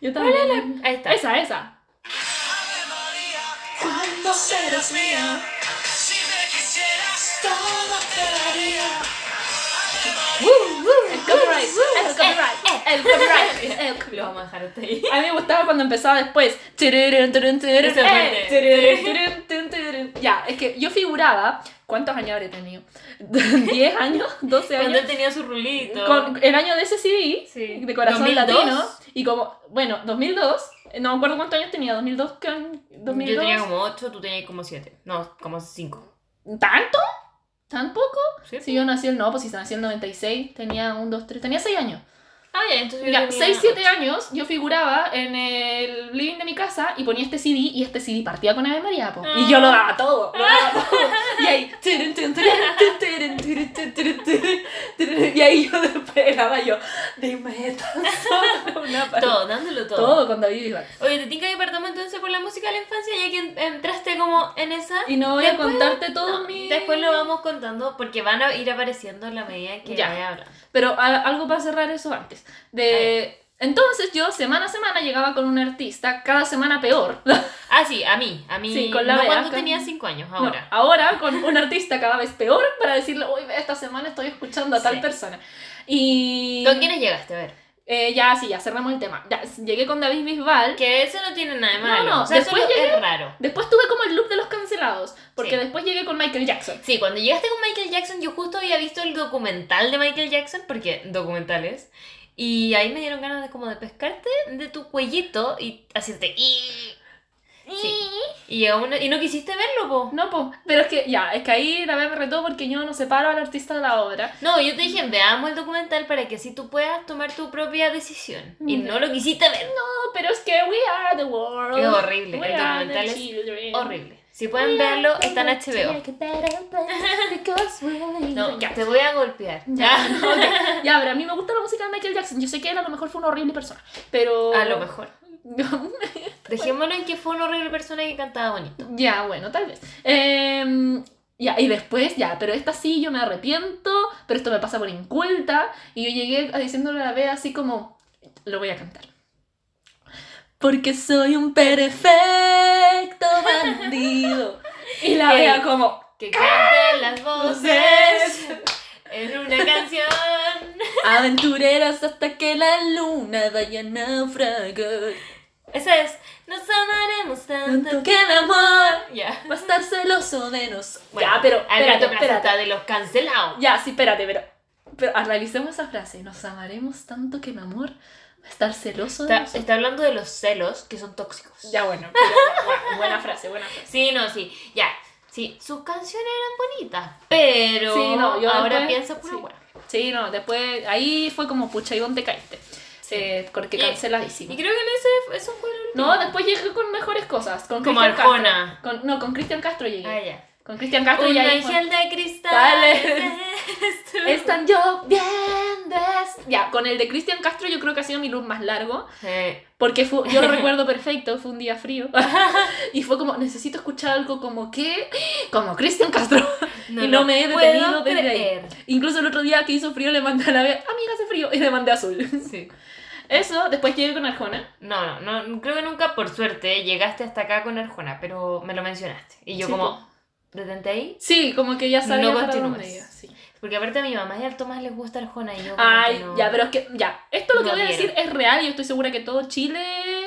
Yo también. Ahí está. Esa, esa. Cuando serás mía, si me quisieras, todo te daría. El copyright. El copyright. El copyright. El Lo copyright. vamos a dejar hasta ahí. A mí me gustaba cuando empezaba después. Eh. Ya, es que yo figuraba. ¿Cuántos años habré tenido? ¿10 años? ¿12 Cuando años? él tenía su rulito. Con el año de ese CD, Sí. de Corazón 2002. Latino. Y como, bueno, 2002. No me acuerdo cuántos años tenía. ¿2002? ¿Qué año? ¿2002? Yo tenía como 8, tú tenías como 7. No, como 5. ¿Tanto? ¿Tan poco? ¿Sí? Si yo nací el, no, pues si nací el 96, tenía un, 2, 3, tenía 6 años. Ah, ya, entonces Mira, yo 6, 7 años yo figuraba en el living de mi casa y ponía este CD y este CD partía con Ave María. Po. Y yo lo daba todo. Ah. Y ahí. Y ahí yo esperaba yo. Dime esto. Todo, dándolo todo. Todo con David Oye, te tinca que partamos entonces por la música de la infancia y aquí entraste como en esa. Y no voy a contarte todo mi. Después lo vamos contando porque van a ir apareciendo en la medida que ya. vaya hablando. Pero a- algo para cerrar eso antes. De... Entonces yo semana a semana llegaba con un artista, cada semana peor. Ah, sí, a mí, a mí. Sí, con la no Bea, cuando tenía 5 años, No, ahora. ahora con un artista cada vez peor para decirle, uy, esta semana estoy escuchando a tal Sí. persona. Y... ¿Con quiénes llegaste? A ver. Eh, ya, sí, ya cerramos el tema. Ya, llegué con David Bisbal. Que eso no tiene nada de No, malo. no, o sea, después llegué- es raro. Después tuve como el loop de los cancelados, porque Sí. después llegué con Michael Jackson. Sí, cuando llegaste con Michael Jackson, yo justo había visto el documental de Michael Jackson, porque documentales, y ahí me dieron ganas de como de pescarte de tu cuellito y hacerte... y Sí. Y, aún, y no quisiste verlo, po. No, pues, pero es que ya, es que ahí la vez me retó porque yo no separo al artista de la obra. No, yo te dije, veamos el documental para que así tú puedas tomar tu propia decisión. Y Ya. no lo quisiste ver. No, pero es que we are the world. Es horrible, We el documental es. Horrible. Si pueden verlo, está en HBO. No, ya. te voy a golpear. Ya, ok. ya, pero a mí me gusta la música de Michael Jackson. Yo sé que él a lo mejor fue una horrible persona, pero... A lo mejor. Dejémoslo en que fue una horrible persona que cantaba bonito. Ya, bueno, tal vez. Em, ya, y después, ya, pero esta sí yo me arrepiento, pero esto me pasa por inculta. Y yo llegué diciéndole a la Bea así como, lo voy a cantar. Porque soy un perfecto bandido. Y la. Bea como, Que canten las voces en una canción. aventureras hasta que la luna vaya a naufragar. Esa es. Nos amaremos tanto Tanto que el amor Ya. va a estar celoso de nos. Bueno, ya, pero Al espérate. de los cancelados. Ya, sí, espérate, pero, pero analicemos esa frase. Nos amaremos tanto que mi amor va a estar celoso de Está, está hablando de los celos que son tóxicos. Ya, bueno, pero, buena frase, buena frase. Sí, no, sí. Ya. Sí, sus canciones eran bonitas. Pero Sí, no, yo ahora después- piensa pura sí. Sí, no, después ahí fue como pucha y dónde caíste. Eh, porque Y- canceladísimo. Y creo que en ese, eso fue el último. No, después llegué con mejores cosas. Con Como Arjona. Castro. Con, no, con Cristian Castro llegué. Ah, ya. Con Cristian Castro Un y ahí fue- ángel de cristal. Están lloviendo. Ya, con el de Cristian Castro yo creo que ha sido mi look más largo. Sí. Porque fue, yo lo recuerdo perfecto, fue un día frío. y fue como, necesito escuchar algo como que, como Cristian Castro. y no me he detenido desde ahí. creer. Incluso el otro día que hizo frío le mandé a la vez, amiga hace frío, y le mandé azul. Sí. Eso, después llegué con Arjona. No, no, no, creo que nunca, por suerte, llegaste hasta acá con Arjona, pero me lo mencionaste. Y yo Sí, como, detente ahí. Sí, como que ya sabía No para dónde iba, sí. Porque aparte a mi mamá y al Tomás les gusta Arjona y yo como Ay, que no... ya, pero es que, ya, esto lo que No voy a decir es real y yo estoy segura que todo Chile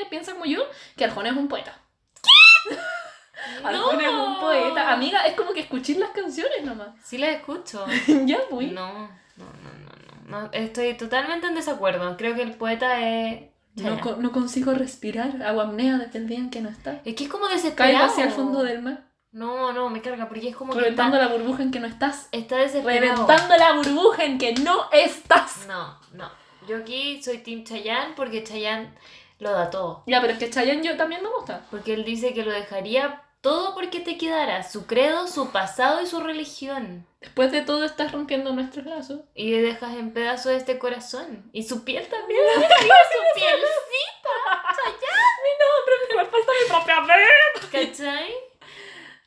piensa como yo, que Arjona es un poeta. Arjona es un poeta. Amiga, es como que escuchar las canciones nomás. Sí las escucho. ya, pues. No, no, no, no, no. Estoy totalmente en desacuerdo. Creo que el poeta es... No, no consigo respirar, agua apnea desde el día en que no está. Es que es como desesperado. Caigo hacia el fondo del mar, No, no, me carga porque es como que reventando está, la burbuja en que no estás. está desesperado. Reventando la burbuja en que no estás. No, no. Yo aquí soy Team Chayanne porque Chayanne lo da todo. Ya, pero es que Chayanne yo también me gusta. Porque él dice que lo dejaría todo porque te quedara. Su credo, su pasado y su religión. Después de todo estás rompiendo nuestros lazos. Y dejas en pedazos este corazón. Y su piel también. Su piel. Me falta mi propia vez. ¿Cachai?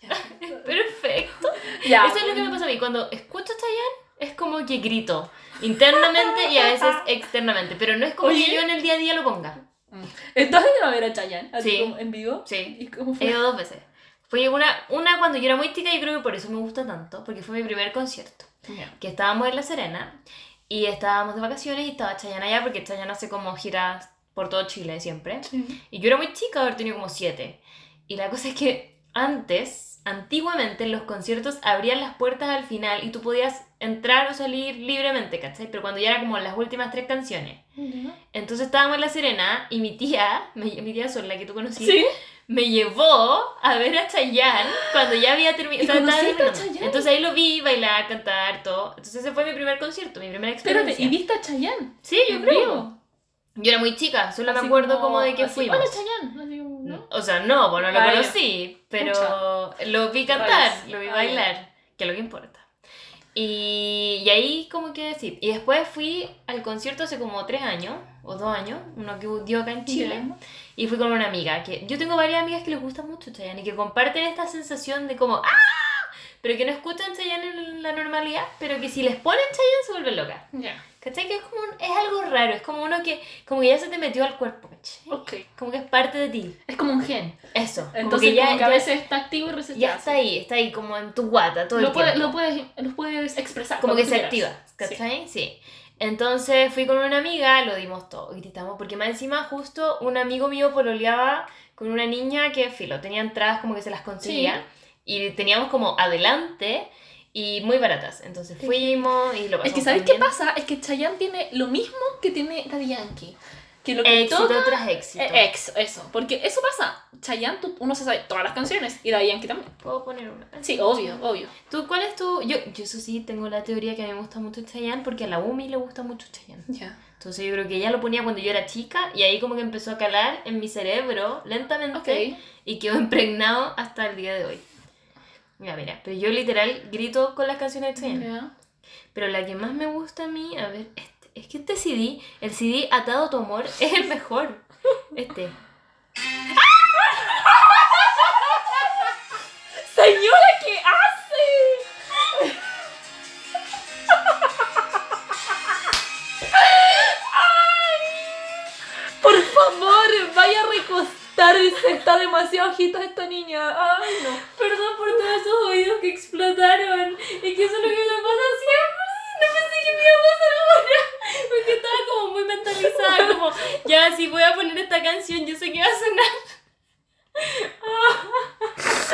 Perfecto. Ya. Eso es lo que me pasa a mí. Cuando escucho Chayanne, es como que grito. Internamente y a veces externamente. Pero no es como Oye. que yo en el día a día lo ponga. ¿Estás ido a ver a Chayanne? Así Sí. como en vivo. Sí. ¿Y cómo He fue? ido dos veces. Fue una, una cuando yo era muy chica y creo que por eso me gusta tanto. Porque fue mi primer concierto. Ya. que estábamos en La Serena y estábamos de vacaciones y estaba Chayanne allá porque Chayanne hace como giras por todo Chile siempre. Y yo era muy chica, haber tenido como siete. Y la cosa es que antes, antiguamente en los conciertos abrían las puertas al final y tú podías entrar o salir libremente, ¿cachai? Pero cuando ya era como las últimas tres canciones. Entonces estábamos en La Serena y mi tía, mi, mi tía Sol, la que tú conociste, Sí. me llevó a ver a Chayanne cuando ya había terminado. ¿Y conociste a Chayanne? Entonces ahí lo vi bailar, cantar, todo. Entonces ese fue mi primer concierto, mi primera Espérate, experiencia. ¿y viste a Chayanne? Sí, yo creo. vivo? Yo era muy chica, solo me Así acuerdo como, de que así, fuimos. Hola Chayanne. Así como, ¿no? O sea, no, pues no lo Ah, ya. conocí, pero lo vi cantar, Rayos. lo vi bailar, que es lo que importa. Y, y ahí como que sí. Y después fui al concierto hace como tres años, o dos años, uno que dio acá en Chile. Y fui con una amiga, que yo tengo varias amigas que les gusta mucho Chayanne y que comparten esta sensación de como ¡Ah! Pero que no escuchan Chayanne en la normalidad, pero que si les ponen Chayanne se vuelven locas. Ya. ¿Cachai? Que es como un- es algo raro, es como uno que como que ya se te metió al cuerpo, ¿cachai? Ok. Como que es parte de ti. Es como un gen. Eso. como Entonces, que ya, como que a veces está activo y reseteado. ya está ahí, está ahí como en tu guata todo Lo, el puede- tiempo. lo, puedes, lo puedes expresar. como que se quieras. activa, ¿cachai? Sí. Entonces fui con una amiga, lo dimos todo, gritamos, porque más encima justo un amigo mío pololeaba con una niña que, filo, tenía entradas como que se las conseguía y teníamos como adelante y muy baratas. Entonces fuimos y lo pasamos Es que ¿sabes qué pasa? Es que Chayanne tiene lo mismo que tiene Daddy Yankee. Que lo que Éxito toca... tras éxito. Eh, ex, eso. Porque eso pasa. Chayanne, tú- uno se sabe todas las canciones. Y Daddy Yankee también. ¿Puedo poner una? Sí, obvio, obvio. ¿Tú cuál es tu...? Yo, yo eso sí tengo la teoría que a mí me gusta mucho Chayanne porque a la Umi le gusta mucho Chayanne. Ya. Entonces yo creo que ella lo ponía cuando yo era chica y ahí como que empezó a calar en mi cerebro lentamente Ok. y quedó impregnado hasta el día de hoy. Ya, mira, pero yo literal grito con las canciones de Chayanne. Pero la que más me gusta a mí, a ver, este, es que este CD, el CD Atado a tu amor, es el mejor. Este. ¡Señora, qué hace! ¡Ay! Por favor, vaya a recostar. Está, está demasiado ojitos esta niña. Ay, no. Perdón por todos esos oídos que explotaron. Y que eso es lo que me pasa siempre. No pensé que me iba a pasar ahora. Porque estaba como muy mentalizada. Como, ya, si voy a poner esta canción, yo sé que va a sonar.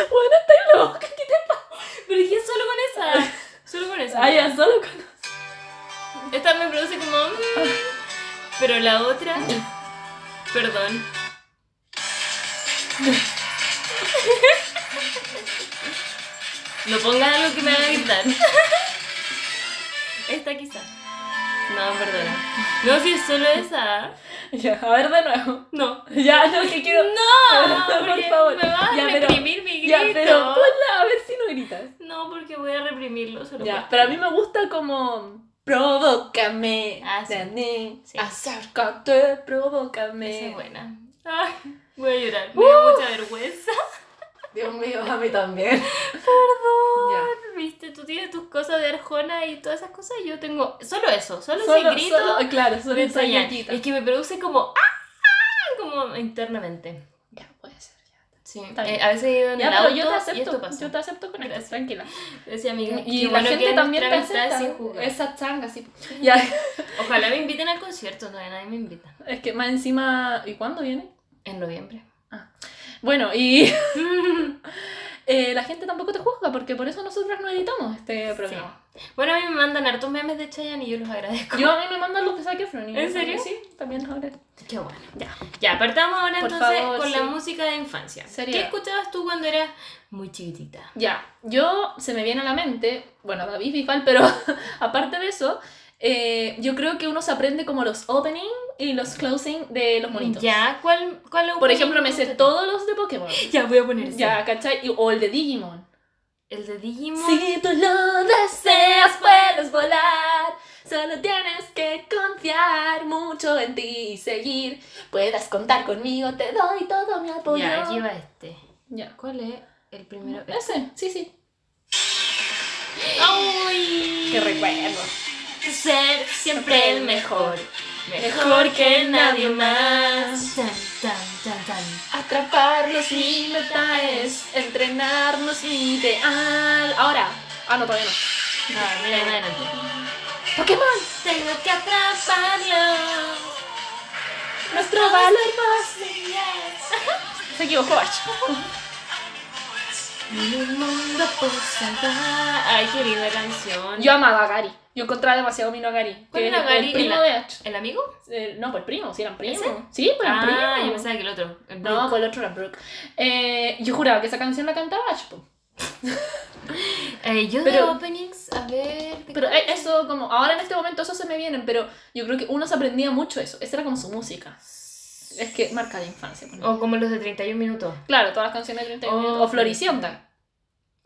Bueno, estoy loca. ¿Qué te pasa? Pero dije solo con esa. Solo con esa. Ay, ya, solo con... Esta me produce como. mm, Pero la otra. Perdón. No pongas algo que me haga gritar. Esta quizá. No, perdona. No, si es solo esa. Ya, a ver de nuevo. No. Ya, no, que quiero... No, Por favor. me vas a Ya, pero- reprimir mi grito. Ya, pero ponla a ver si no gritas. No, porque voy a reprimirlo solo Ya, pero a mí me gusta como... Provócame. Ah, Sí. Acércate, provócame. Esa es buena. Ay, voy a llorar. Me da mucha vergüenza. Dios mío, a mí también. Perdón. Viste, tú tienes tus cosas de Arjona y todas esas cosas. y Yo tengo solo eso, solo, Solo, ese grito solo- claro, solo esa. Es que me produce como ¡ah! como internamente. Ya, puede ser. Ya, Sí. Eh, a veces he ido en Ya, el pero auto yo te y acepto, yo te acepto con esto, tranquila. Decía amiga, Y qué la bueno gente también te acepta. sin juzgar. Esa changa, sí. Ya, Ojalá me inviten al concierto, todavía nadie me invita. es que más encima... ¿Y cuándo viene? En noviembre. Bueno, y eh, la gente tampoco te juzga porque por eso nosotros no editamos este programa. Bueno, a mí me mandan hartos memes de Chayanne y yo los agradezco. Yo a mí me mandan los de Zac Efron. y ¿En serio? Sí, también los agradezco. Qué bueno. Ya. Ya, partamos ahora Por entonces favor, con la sí. música de infancia. ¿Qué escuchabas tú cuando eras muy chiquitita? Ya, yo se me viene a la mente, bueno, David Bisbal, pero aparte de eso, eh, yo creo que uno se aprende como los opening y los closing de los monitos. Ya, ¿cuál, cuál Por ejemplo, me sé todos los de Pokémon. Ya, voy a poner ese. Ya, ¿cachai? O el de Digimon. El de Digimon. Si tú lo deseas, puedes volar. Solo tienes que confiar mucho en ti y seguir. Puedas contar conmigo, te doy todo mi apoyo. Ya, aquí va este. Ya. ¿Cuál es el primero? Ese, sí, sí. ¡Ay! Qué recuerdo. Ser siempre el mejor. Mejor que nadie más. Tan, tan, tan, tan. Atraparlos mi meta es entrenarnos mi ideal. Ahora. Ah, no, todavía no. Ah, mira, adelante. Pokémon, Tengo que atraparlo. nuestro valor más. Se equivocó, Ash. El mundo por salvar. Ay, qué linda canción. Yo amaba a Gary. Yo encontraba demasiado mino a Gary. ¿Cuál que era es Gary? El primo ¿El- de Ash. ¿El amigo? Eh, no, pues el primo, sí eran primos. ¿Ese? Sí, pues eran Ah, yo primos. pensaba que el otro. El No, pues el otro era Brooke. Eh, yo juraba que esa canción la cantaba Ash. Eh, yo de Pero- openings, a ver. ¿de Pero eh, eso, como, ahora en este momento eso se me vienen, pero yo creo que uno se aprendía mucho eso. Esa era como su música. Es que marca la infancia. pues, O como los de 31 minutos. Claro, todas las canciones de 31 Oh, minutos. O Floricienta.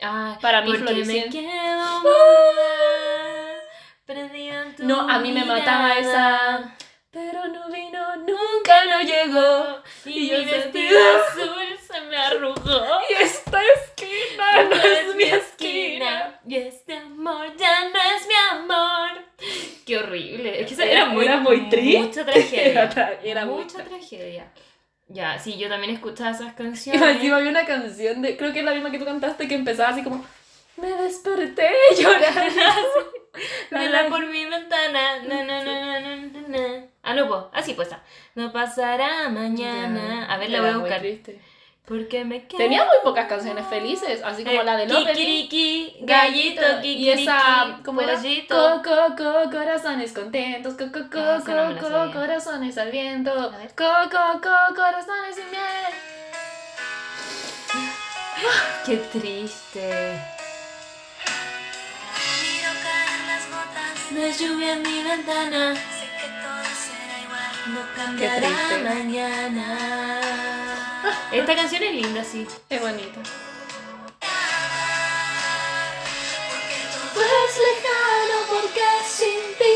Ah, Para mí me Floricienta. quedo muda, perdida en tu No, a mí me mataba esa. Pero no vino, nunca no llegó. Y, Y mi vestido azul se me arrugó. Y esta esquina no es mi esquina. Y este amor ya no es mi amor. Qué horrible. Es que esa era, Era- muy, era muy triste. Mucha tragedia. Era mucha tra- tragedia. Ya, sí, yo también escuchaba esas Y canciones. encima había una canción de, creo que es la misma que tú cantaste, que empezaba así como, me desperté llorando. Vela por mi ventana. Na, na, na, na, na, na, na. Ah, no, pues. Así pues. ah. No pasará mañana. A ver, la voy a buscar. Porque me quedo. Tenía muy pocas canciones felices, así como Eh, la del opening. Kikiriki, gallito, y esa como era pollito. co, co, co, corazones contentos, co, co, co, Ah, no co, co, corazones al viento, A ver. co, co, co, corazones sin miel. Qué triste. Miro caer las gotas, De lluvia en mi ventana. No triste. mañana. Esta canción es linda, sí. Es bonita. Pues lejano porque sin ti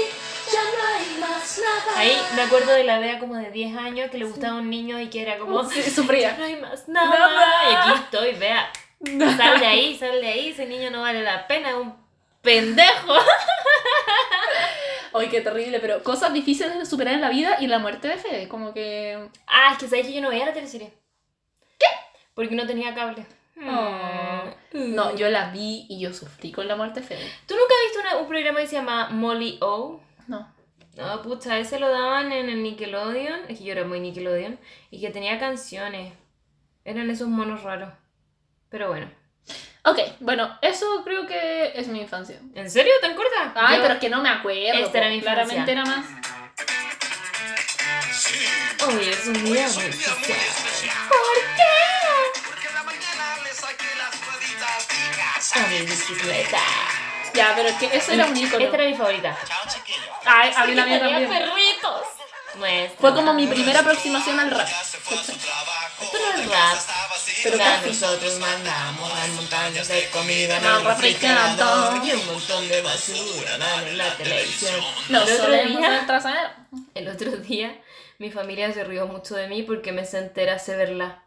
ya no hay más nada. Ahí me acuerdo de la Bea como de 10 años que le gustaba a un niño y que era como. Sí, Ya sufría. no hay más nada. Nada. Y aquí estoy, Bea. Sal de ahí, sal de ahí. Ese niño no vale la pena, es un pendejo. Ay, qué terrible, pero cosas difíciles de superar en la vida y la muerte de Fede, como que... Ah, es que sabes que yo no veía la teleserie. porque no tenía cable. Oh. No, yo la vi y yo sufrí con la muerte de Fede. ¿Tú nunca viste una- un programa que se llama Molly O? No. No, pucha, ese lo daban en el Nickelodeon. Es que yo era muy Nickelodeon. Y que tenía canciones. Eran esos monos raros. Pero bueno. Ok, bueno, eso creo que es mi infancia. ¿En serio? ¿Tan corta? Ay, Yo- pero es que no me acuerdo. Esta era mi infancia. Claramente era más. Hoy es un día muy especial. Porque en la mañana le saqué las rueditas y. A mi bicicleta. Ya, pero es que eso era un ícono. Esta era mi favorita. Chao, chiquillos. Ay, a mí la mía Tenía también. perritos. Nuestra. Fue como mi primera aproximación al rap. Ya se fue a su trabajo. Esto no es rap. Pero casi. nosotros mandamos las montañas de comida en No, el refrigerador. y un montón de basura en la televisión. No el, otro día, el otro día mi familia se rió mucho de mí porque me senté a verla.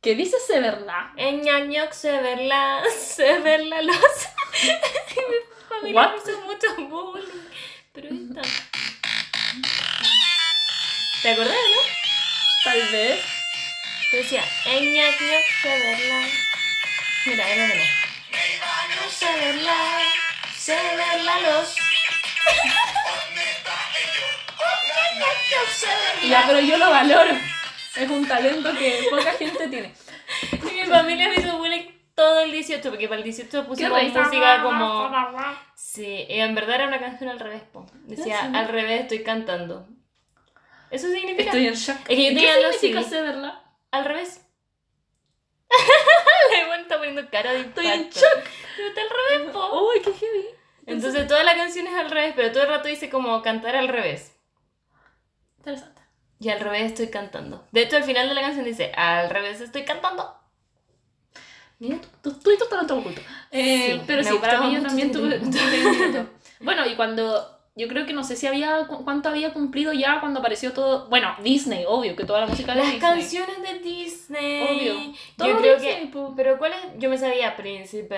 ¿Qué dice ese verdad? En ñañoc se verla, se verla los. y mi familia What? me hizo mucho bullying. Pero. ¿Te acordás, no? Tal vez. Yo decía, en ñañoc se verla. Mira, ahí lo tenés. Se verla, se verla los. Ya, pero yo lo valoro. Es un talento que poca gente tiene. Y mi familia me hizo bullying todo el 18, porque para el 18 ¿Qué pusimos música como... Sí, y en verdad era una canción al revés, po. Decía, Ah, al revés estoy cantando. Eso significa... Estoy en shock. Es que yo ¿Y tenía ¿Qué los significa CDs. Al revés. La igual está poniendo cara de Estoy en impacto. shock. Pero está al revés, po. Uy, qué heavy. Entonces toda la canción es al revés, pero todo el rato dice como cantar al revés. Interesante. Y al revés estoy cantando. De hecho, al final de la canción dice, al revés estoy cantando. Mira, tú, tú talento oculto. Eh, pero sí, para mí yo también tuve. Bueno, y cuando. Yo creo que no sé si había. cu- ¿Cuánto había cumplido ya cuando apareció todo. Bueno, Disney, obvio, que toda la música de Las Disney. canciones de Disney. Obvio. Todo Yo creo Disney, que. po. Pero ¿cuál es? Yo me sabía Príncipe.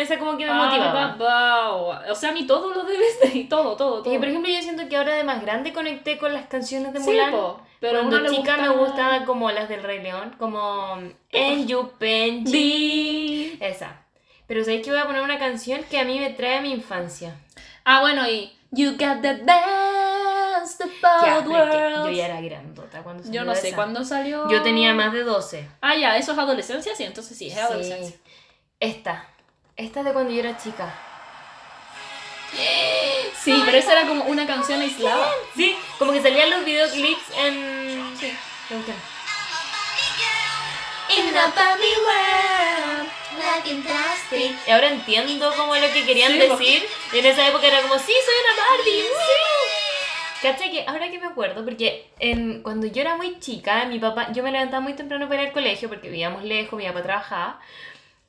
Esa como que me Ah, motivaba. ba, ba. O sea, a mí todo lo de Disney, todo, todo, todo. Y por ejemplo, yo siento que ahora de más grande conecté con las canciones de Sí, Mulan. po, pero Cuando chica me gustaba- gustaba como las del Rey León, como En. Di- Esa. Pero sabéis que voy a poner una canción que a mí me trae a mi infancia. Ah, bueno, y. You got the best of both worlds. yo ya era grandota cuando salió Yo no sé esa. cuándo salió. Yo tenía más de 12. Ah, ya, eso es adolescencia, sí, entonces sí, es Sí. adolescencia. Esta. Esta es de cuando yo era chica. Sí, pero esa era como una canción aislada. Sí, como que salían los videoclips en. Sí. World, like in plastic. Y ahora entiendo como lo que querían Sí, decir. Y en esa época era como, sí, soy una Barbie. Sí. ¿Cachai? Que ahora que me acuerdo, porque en, cuando yo era muy chica, mi papá, yo me levantaba muy temprano para ir al colegio porque vivíamos lejos, mi papá trabajaba.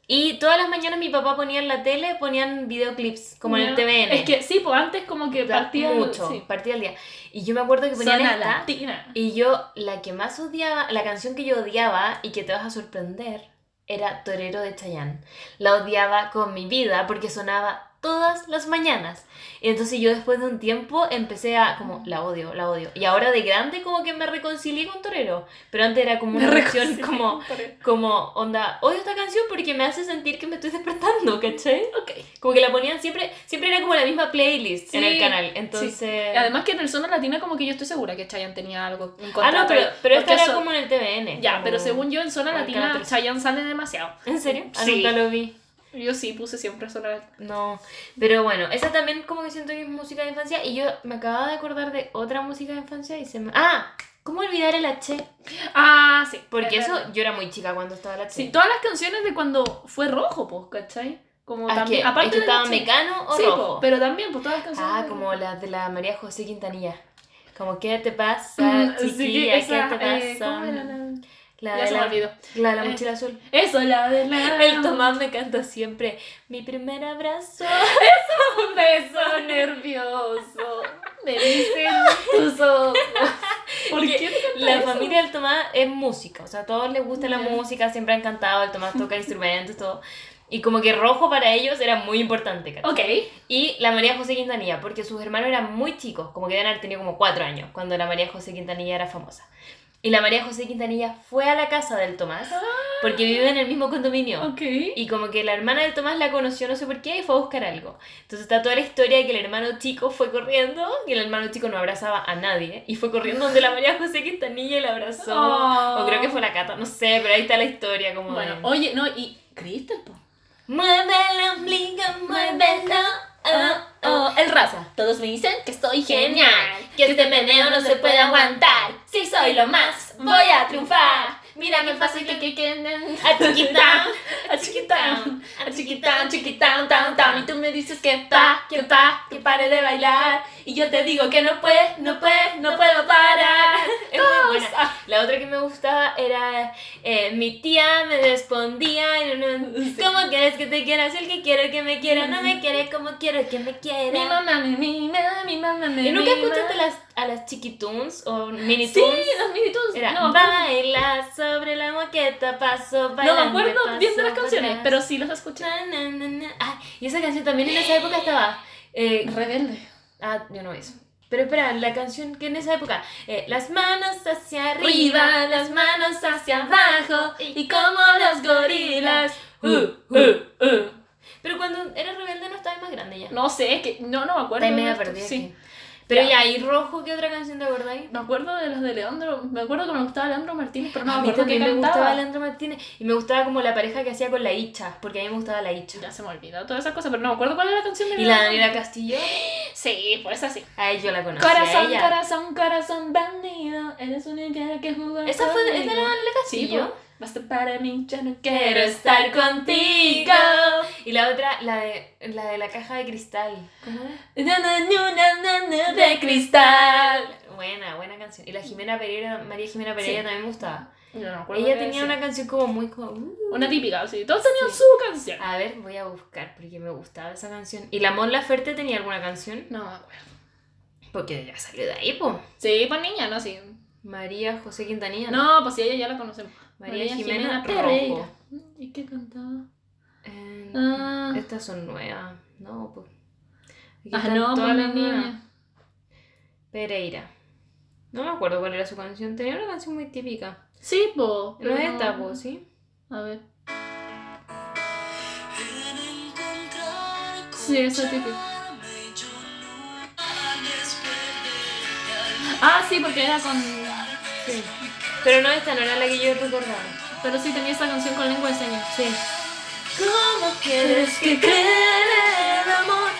Y todas las mañanas mi papá ponía en la tele, ponían videoclips, como en el. TVN. Es que sí, pues antes como que partía mucho, sí. partía el día. Y yo me acuerdo que ponían esta. latina. Y yo, la que más odiaba, la canción que yo odiaba y que te vas a sorprender, era Torero de Chayanne. La odiaba con mi vida porque sonaba todas las mañanas. Y entonces yo después de un tiempo empecé a como, la odio, la odio. Y ahora de grande como que me reconcilié con Torero. Pero antes era como una canción como, como, onda, odio esta canción porque me hace sentir que me estoy despertando, ¿cachai? Ok. Como que la ponían siempre, siempre era como la misma playlist en Sí, el canal. sí. Entonces... Además que en el Zona Latina como que yo estoy segura que Chayanne tenía algo en Ah, contra no, pero, pero esta era como en el TVN. Ya, como- pero según yo en Zona en Latina Canal 13. Chayanne sale demasiado. ¿En serio? Ah, Sí. nunca lo vi. Yo sí puse siempre Latina. No. Pero bueno, esa también como que siento que es música de infancia. Y yo me acababa de acordar de otra música de infancia y se me... ¡Ah! ¿Cómo olvidar el H? Ah, sí. Porque es eso, yo era muy chica cuando estaba el H. Sí, todas las canciones de cuando fue rojo, pues, ¿cachai? Como Ah, también, que, aparte es que de estaba Mecano o sí, Rojo. po, pero también, pues todas las canciones. Ah, de- como las de la María José Quintanilla. Como, ¿qué te pasa, Mm, sí, chiquilla? esa, ¿Qué te eh, pasa? ¿cómo era la- Ya de se me la, olvidó. la de la Eh, mochila azul. Eso, la de la. El Tomás me canta siempre. Mi primer abrazo. Un beso nervioso. Me dicen tus ojos. ¿Por Porque qué te canta La eso? familia del Tomás es música, o sea, a todos les gusta la música, siempre han cantado, el Tomás toca instrumentos, todo. Y como que rojo para ellos era muy importante, ¿cachai? Ok. Y la María José Quintanilla, porque sus hermanos eran muy chicos, como que deben haber tenido como cuatro años, cuando la María José Quintanilla era famosa. Y la María José Quintanilla fue a la casa del Tomás porque vive en el mismo condominio. Ok. Y como que la hermana del Tomás la conoció, no sé por qué, y fue a buscar algo. Entonces está toda la historia de que el hermano chico fue corriendo y el hermano chico no abrazaba a nadie. Y fue corriendo donde la María José Quintanilla y la abrazó. Oh. O creo que fue la cata, no sé, pero ahí está la historia como Bueno, de... oye, no, y Crystal, po. Mueve el ombligo, muévelo. Oh, oh. El raza. Todos me dicen que estoy Genial, que este meneo no se puede aguantar. Si soy lo más, voy a triunfar. Mira mi fácil que que que a chiquitán, a chiquitán, a chiquitán, chiquitán, tan, tan. Y tú me dices que pa, que pa, que pare de bailar. Y yo te digo que no puedo, no puedo, no puedo parar. Es muy buena. La otra que me gustaba era eh, mi tía me respondía en un, ¿Cómo quieres que te quiera? Si el que quiero que me quiera no me quiere como quiero que me quiera. Mi mamá me mima, mi mamá me ¿Y nunca escuchaste las, a las chiquitunes o mini Sí, los minitunes. Era no, baila sobre la moqueta, paso no bailando. me acuerdo bien de las canciones, pero sí las escuché. Na, na, na. Ah, y esa canción también en esa época estaba. eh, Rebelde. ah, yo no eso. Pero espera, la canción que en esa época. eh, las manos hacia arriba, Arriba, las manos hacia abajo. y como los gorilas. Uh, uh, uh. Pero cuando era rebelde no estaba más grande ya. No sé, es que no, no me acuerdo. Está media perdida. Sí. aquí. Pero Ya. ¿y rojo qué otra canción te acordáis? Me acuerdo de las de Leandro. Me acuerdo que me gustaba Leandro Martínez, pero no me acuerdo que me cantaba. gustaba Leandro Martínez y me gustaba como la pareja que hacía con la Icha, porque a mí me gustaba la Icha. Ya se me olvidó todas esas cosas, pero no me acuerdo cuál era la canción de Y la Daniela Castillo, Sí, pues así. a ella yo la conocí. a Corazón, ella. corazón, corazón bandido. Eres cara que jugó. ¿Esa fue de, ¿es de la. Daniela Sí, Castillo? pues. Basta para mí, ya no quiero estar contigo. Y la otra, la de la, de la caja de cristal. ¿Cómo es? Na, na, na, na, na, na, de cristal. Buena, buena canción. Y la Jimena Pereira, María Jimena Pereira Sí. también me gustaba. No acuerdo Ella tenía una canción como muy como... uh. Una típica, sí. Todos tenían Sí. su canción. A ver, voy a buscar porque me gustaba esa canción. ¿Y la Mon Laferte tenía alguna canción? No me acuerdo. Porque ya salió de ahí, po. Sí, pues niña, no, sí. María José Quintanilla. No, pues sí, ella ya la conocemos. María, Jimena, Pereira. Rojo. ¿Y qué cantaba? Eh, Ah. Estas son nuevas. No, pues. Aquí Ah, están no, todas pues las nuevas. Pereira. No me acuerdo cuál era su canción. Tenía una canción muy típica. Sí, pues. No es esta, pues, ¿sí? A ver. Sí, esa es típica. Ah, sí, porque era con. Sí. Pero no, esta no era la que yo recordaba. Pero sí tenía esa canción con lengua de señas. Sí. ¿Cómo quieres que crea el amor?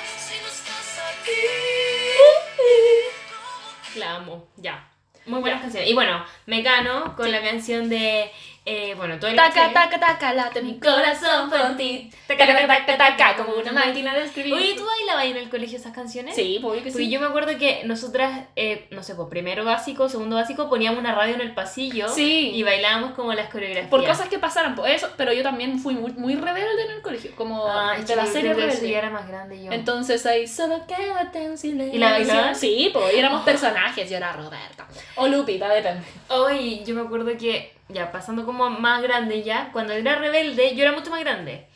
La amo, ya. Muy buenas canciones. Y bueno, Mecano con la canción de. Eh, bueno, todo el Taca, taca, taca, late mi corazón por ti. Taca, taca, taca, taca, como una máquina de escribir. Oye, ¿tú bailabas en el colegio esas canciones? Sí, pues obvio que Porque sí. yo me acuerdo que nosotras, eh, no sé, pues primero básico, segundo básico, poníamos una radio en el pasillo Sí. y bailábamos como las coreografías. Por cosas que pasaron, por eso, pero yo también fui muy, muy rebelde en el colegio, como Ah, de la serie rebelde. era más grande yo. Entonces ahí solo quédate en silencio. ¿Y la bailaban? Sí, pues éramos personajes, yo era Roberta. O Lupita, depende. Hoy yo me acuerdo que, ya pasando como más grande ya, cuando era rebelde, yo era mucho más grande.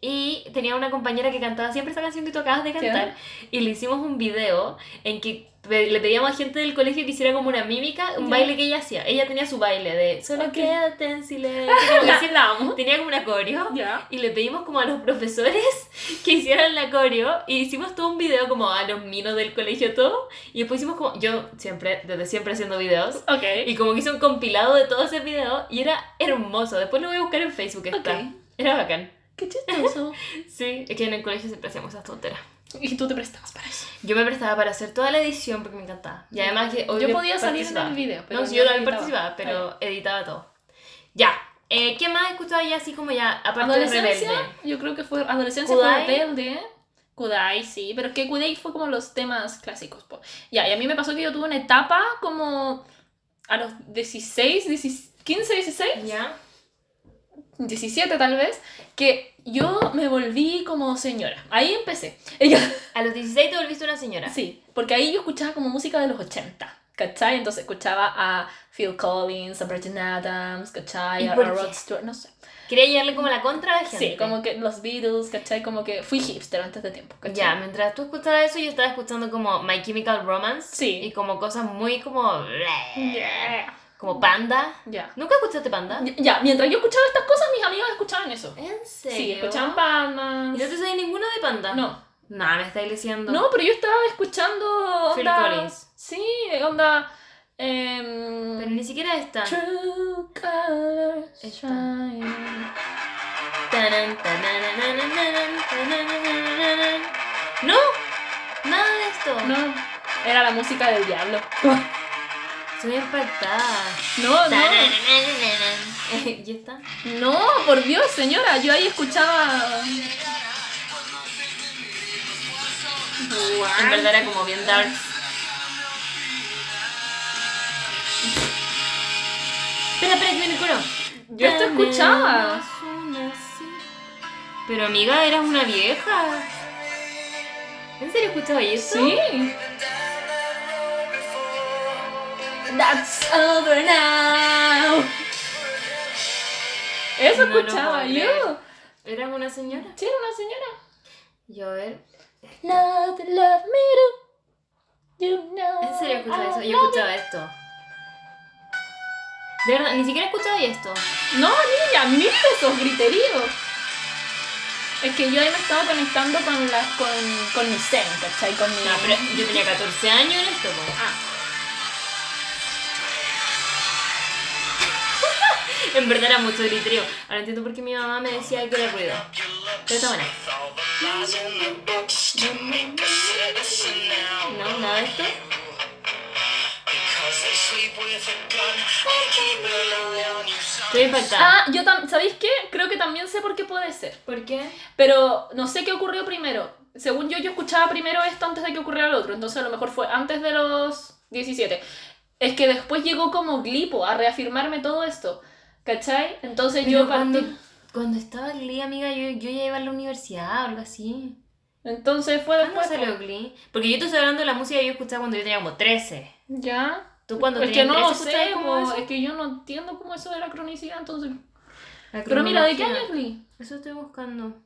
Y tenía una compañera que cantaba siempre esa canción que tú acabas de cantar. Y le hicimos un video en que le pedíamos a gente del colegio que hiciera como una mímica, un Ya. baile que ella hacía. Ella tenía su baile de solo Ok. quédate en silencio. Como que amo. tenía como una coreo. Y le pedimos como a los profesores que hicieran la coreo y hicimos todo un video como a los minos del colegio todo y después hicimos como yo siempre desde siempre haciendo videos Ok. y como que hice un compilado de todo ese video y era hermoso después lo voy a buscar en Facebook está Ok. era bacán Qué chistoso. sí es que en el colegio siempre hacíamos esas tonteras y tú te prestabas para eso. yo me prestaba para hacer toda la edición porque me encantaba y además que Yo podía salir en el video, pero no yo también participaba pero editaba todo ya eh, ¿qué más he escuchado ya así como ya aparte de Adolescencia, rebelde yo creo que fue adolescencia Kudai. fue rebelde. Kudai, sí, pero es que Kudai fue como los temas clásicos. po. Ya, y a mí me pasó que yo tuve una etapa como a los 16, 16 15, 16, ya 17 tal vez, que yo me volví como señora. Ahí empecé. a los 16 te volviste una señora Sí, porque ahí yo escuchaba como música de los 80. ¿Cachai? Entonces escuchaba a Phil Collins, a Brian Adams, ¿cachai? ¿Y A, a Rod? Stewart, no sé. Quería llegarle como la contra a la gente. Sí, como que los Beatles, ¿cachai? Como que fui hipster antes de tiempo, ¿cachai? Ya, mientras tú escuchabas eso, yo estaba escuchando como My Chemical Romance. Sí. Y como cosas muy como. Yeah. Como Panda. Ya. ¿Nunca escuchaste Panda? Ya, mientras yo escuchaba estas cosas, mis amigas escuchaban eso. ¿En serio? Sí, escuchaban Batman. ¿Y no te sabes ninguno de Panda? No. Nah, me estáis diciendo. No, pero yo estaba escuchando Phil onda... Collins. Sí, onda... em, Pero ni siquiera esta. True colors Esta. No, nada de esto. No, era la música del diablo. Soy impactada. No, no. ¿Y está? No, por Dios, señora, yo ahí escuchaba... En verdad era como bien dark. Espera, espera, que viene el coro. Yo esto escuchaba. Pero amiga, eras una vieja. ¿En serio escuchabas eso? Sí. That's over now. Eso No escuchaba yo. ¿Eras una señora? Sí, era una señora. Yo, a ver. Love, love me do. You know. ¿En serio escuchaba eso? Yo escuchaba esto. De verdad, ni siquiera escuchaba esto. No, niña, mira esos griteríos. Es que yo ahí me estaba conectando con las con, con mi zen, ¿cachai? Con mi. No, pero yo tenía 14 años en esto, pues. Ah, En verdad era mucho griterío. Ahora entiendo por qué mi mamá me decía que era ruido. Pero está buena. No, nada de esto. Estoy impactada. Ah, yo. ¿Sabéis qué? Creo que también sé por qué puede ser. ¿Por qué? Pero no sé qué ocurrió primero. Según yo, yo escuchaba primero esto antes de que ocurriera lo otro. Entonces a lo mejor fue antes de los 17. Es que después llegó como Glipo a reafirmarme todo esto. ¿Cachai? Entonces Pero yo cuando, partí. cuando estaba Glee, amiga, yo, yo ya iba a la universidad o algo así. Entonces fue ¿Cuándo después. salió Glee? Porque yo te estoy hablando de la música que yo escuchaba cuando yo tenía como 13. Ya. ¿Tú cuando Es que no lo 13 sé, como es que yo no entiendo cómo eso de la cronicidad, entonces. La Pero mira, ¿de qué año es Glee? Eso estoy buscando.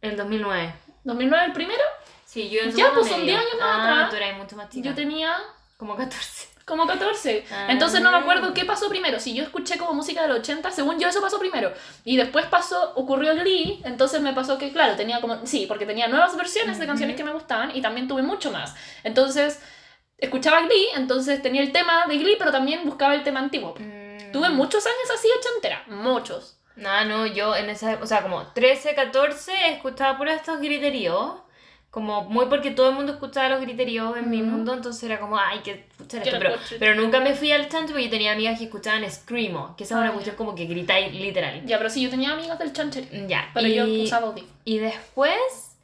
El 2009. ¿2009 el primero? Sí, yo en Ya, pues, son medio. 10 años más Ah, atrás. tú eras mucho más chica. Yo tenía Como 14. Como 14. Ah. Entonces no me acuerdo qué pasó primero. Si yo escuché como música del 80, según yo eso pasó primero. Y después pasó, ocurrió Glee, entonces me pasó que, claro, tenía como, sí, porque tenía nuevas versiones de canciones que me gustaban y también tuve mucho más. Entonces, escuchaba Glee, entonces tenía el tema de Glee, pero también buscaba el tema antiguo. Mm. Tuve muchos años así ochentera, muchos. No, no, yo en esa, o sea, como 13, 14 escuchaba por estos griteríos. Como muy porque todo el mundo escuchaba los griteríos en mi Ujú. mundo, entonces era como, ay, que escuchar esto. Pero, pero nunca me fui al chancho porque yo tenía amigas que escuchaban Screamo, que esa es Ah, una ya. cuestión como que gritáis literal. Ya, pero sí, yo tenía amigos del chancher. Ya, Pero y, yo usaba audífonos. y después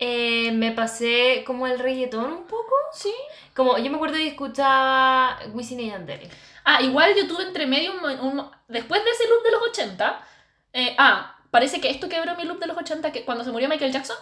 eh, me pasé como el reggaetón un poco. Sí. Como yo me acuerdo que escuchaba Wisin y Yandel. Ah, igual yo tuve entre medio un, un Después de ese loop de los 80. eh, ah, parece que esto quebró mi loop de los 80, que cuando se murió Michael Jackson.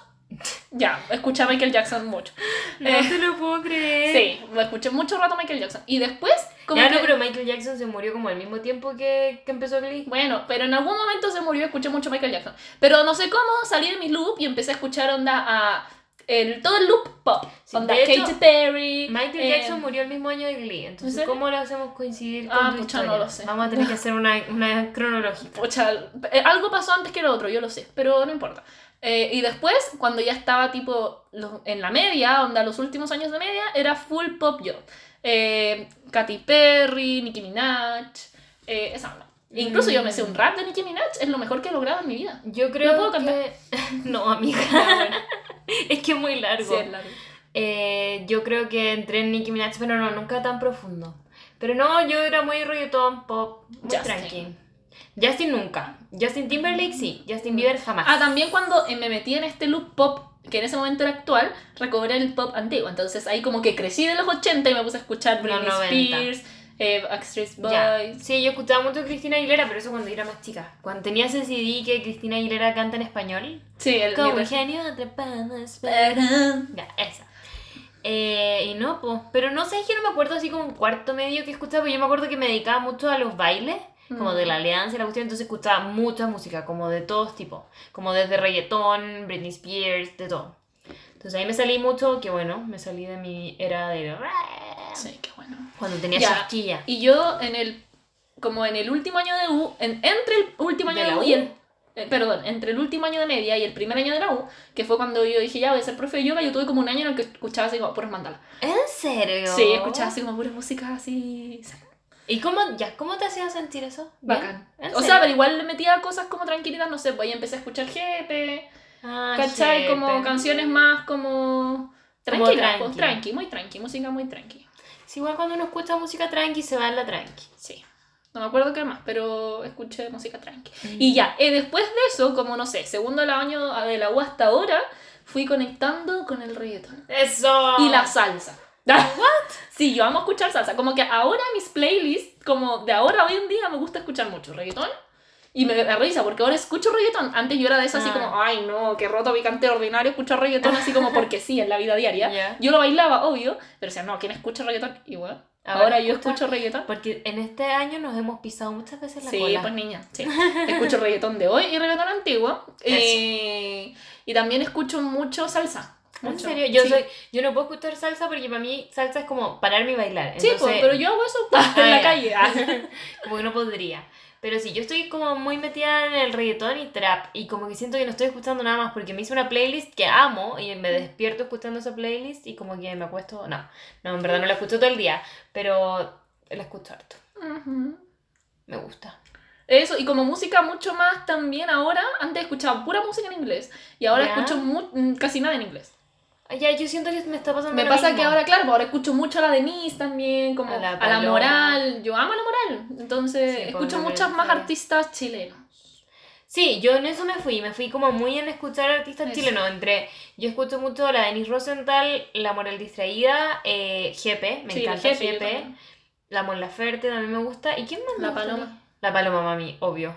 Ya, escuché a Michael Jackson mucho. No Eh, te lo puedo creer. Sí, lo escuché mucho rato a Michael Jackson. Y después, como Ya que- no, pero Michael Jackson se murió como al mismo tiempo que, que empezó Glee. Bueno, pero en algún momento se murió y escuché mucho Michael Jackson. Pero no sé cómo salí de mi loop y empecé a escuchar onda a el, todo el loop pop. Sí, onda de hecho, Katy Perry. Michael eh, Jackson murió el mismo año de Glee, entonces serio? ¿cómo lo hacemos coincidir Ah, con tu pucha, no lo sé. Vamos a tener que hacer una, una cronológica. Pucha, eh, algo pasó antes que lo otro, yo lo sé, pero no importa. Eh, y después, cuando ya estaba tipo lo- en la media, onda los últimos años de media, era full pop yo. Eh, Katy Perry, Nicki Minaj, eh, esa onda. Incluso yo me sé un rap de Nicki Minaj, es lo mejor que he logrado en mi vida. Yo creo ¿Lo puedo que... no, amiga. es que es muy largo. Sí, es largo. Eh, yo creo que entré en Nicki Minaj, pero no, nunca tan profundo. Pero no, yo era muy reggaetón, pop, muy Justin. tranqui. Justin nunca. Justin Timberlake sí. Justin Bieber jamás. Ah, también cuando eh, me metí en este loop pop, que en ese momento era actual, recobré el pop antiguo. Entonces ahí como que crecí de los 80 y me puse a escuchar Britney 90. Spears, eh, Backstreet Ya. Boys. Sí, yo escuchaba mucho Cristina Aguilera, pero eso cuando era más chica. Cuando tenía ese CD que Cristina Aguilera canta en español. Sí, el Como mi genio atrapado, espera. versión. Ya, esa. Eh, y no, pues. Pero no sé, es que no me acuerdo así como un cuarto medio que escuchaba. Pero yo me acuerdo que me dedicaba mucho a los bailes, como Mm. de la alianza y la cuestión. Entonces escuchaba mucha música, como de todos tipos. Como desde reggaetón, Britney Spears, de todo. Entonces ahí me salí mucho, que bueno, me salí de mi era de. Sí, qué bueno. Cuando tenía chasquilla. Y yo en el, como en el último año de U, en- entre el último año ¿De de, la U, U? y el, eh, perdón, entre el último año de media y el primer año de la U, que fue cuando yo dije, ya voy a ser profe de yoga, yo tuve como un año en el que escuchaba así como puros mandalas. ¿En serio? Sí, escuchaba así como puras músicas así. ¿Y cómo, ya, cómo te hacía sentir eso? Bacán. ¿En O sea, pero igual le metía cosas como tranquilitas, no sé, pues ahí empecé a escuchar Jepe, Ah, ¿cachai? Como jepe. canciones más como... Tranquilas, pues, tranqui. tranqui, muy tranqui, música muy tranqui. Sí, igual cuando uno escucha música tranqui se va en la tranqui. Sí. No me acuerdo qué más, pero escuché música tranqui. Mm. Y ya, eh, después de eso, como no sé, segundo año de la U hasta ahora, fui conectando con el reggaetón. ¡Eso! Y la salsa. Sí, yo amo escuchar salsa. Como que ahora mis playlists, como de ahora hoy en día, me gusta escuchar mucho reggaetón. Y me da risa, porque ahora escucho reggaetón. Antes yo era de eso así Ah. como, ay no, qué roto picante ordinario escuchar reggaetón así como porque sí, en la vida diaria. Yo lo bailaba, obvio, pero decía, no, ¿quién escucha reggaetón? Igual. Ahora Ahora, yo escucho reggaetón. Porque en este año nos hemos pisado muchas veces la Sí, cola. pues niña, sí. Escucho reggaetón de hoy y reggaetón antiguo. Eh, y también escucho mucho salsa. ¿En Mucho. serio? Yo, Sí. soy, yo no puedo escuchar salsa porque para mí salsa es como pararme y bailar. Sí, pues, Entonces, pero yo hago eso Ah, en la ya. calle. Ah. como que no podría. Pero sí, yo estoy como muy metida en el reggaetón y trap. Y como que siento que no estoy escuchando nada más porque me hice una playlist que amo y me despierto escuchando esa playlist y como que me acuesto. No, no, en verdad no la escucho todo el día, pero la escucho harto. Ujú. Me gusta. Eso, y como música mucho más también ahora, antes escuchaba pura música en inglés y ahora Ya. escucho mm, casi nada en inglés. Ya, yo siento que me está pasando Me lo pasa mismo. que ahora, claro, ahora escucho mucho a la Denise también, como A a la. Moral. Yo amo a la Moral, entonces Sí, escucho muchas más artistas chilenos. Sí, yo en eso me fui, me fui como muy en escuchar artistas Eso. chilenos, entre, yo escucho mucho la Denise Rosenthal, La Moral Distraída, eh, Jepe, me Sí, encanta también. La Mon Laferte también me gusta, ¿y quién más me La gusta a? Paloma. La Paloma, mami, obvio,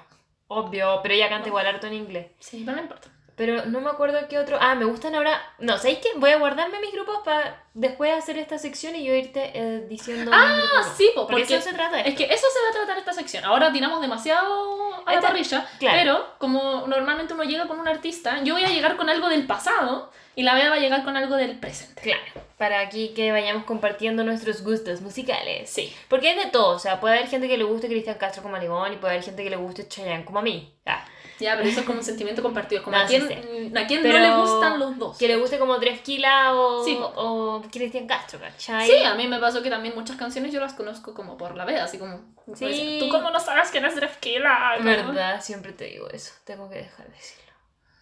obvio, pero ella canta igual harto en inglés, Sí, pero no importa. Pero no me acuerdo qué otro, ah, me gustan ahora, no, ¿sabéis qué? Voy a guardarme mis grupos para después hacer esta sección y yo irte eh, diciendo Ah, sí, po, porque porque eso se trata de Es que eso se va a tratar esta sección. Ahora tiramos demasiado a la Esta- parrilla, claro. pero como normalmente uno llega con un artista, yo voy a llegar con algo del pasado y la Bea va a llegar con algo del presente. Claro, para aquí que vayamos compartiendo nuestros gustos musicales. Sí. Porque hay de todo, o sea, puede haber gente que le guste Cristian Castro como Aligón y puede haber gente que le guste Chayanne como a mí. Ah, Ya, pero eso es como un sentimiento compartido. Como No, a sí quién, a quién no le gustan los dos. que le guste como Drefkila o, Sí, o Cristian Castro, ¿cachai? Sí, a mí me pasó que también muchas canciones yo las conozco como por la Bea, así como... Sí. Sí. Tú cómo no sabes quién es Drefkila. ¿no? verdad, siempre te digo eso, tengo que dejar de decirlo.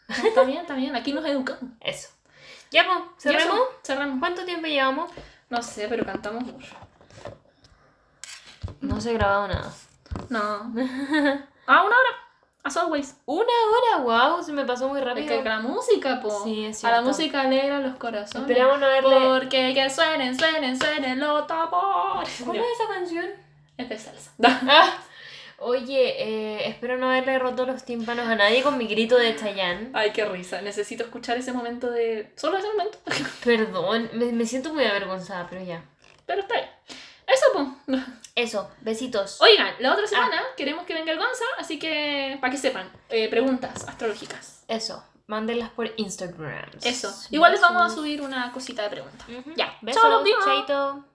No, está bien, está bien. Aquí nos educamos. Eso. Ya, pues. ¿cerramos? Cerramos. ¿Cuánto tiempo llevamos? No sé, pero cantamos mucho. No se ha grabado nada. No. Ah, una hora. As always. Una hora, wow, se me pasó muy Es rápido. que la música, po. Sí, es A la cierto. música alegra los corazones. Esperamos no haberle... Porque que suenen, suenen, suenen los tambores. ¿Cuál es esa canción? Es de salsa. Ah, oye, eh, espero no haberle roto los tímpanos a nadie con mi grito de Chayanne. Ay, qué risa. Necesito escuchar ese momento de... Solo ese momento. Perdón, me, me siento muy avergonzada, pero ya. Pero está bien. Eso, pues. Eso, besitos. Oigan, la otra semana queremos que venga el Gonza, así que para que sepan, eh, preguntas astrológicas. Eso, mándenlas por Instagram. Eso. Igual les vamos a subir una cosita de preguntas. Ya. Besos, chaito.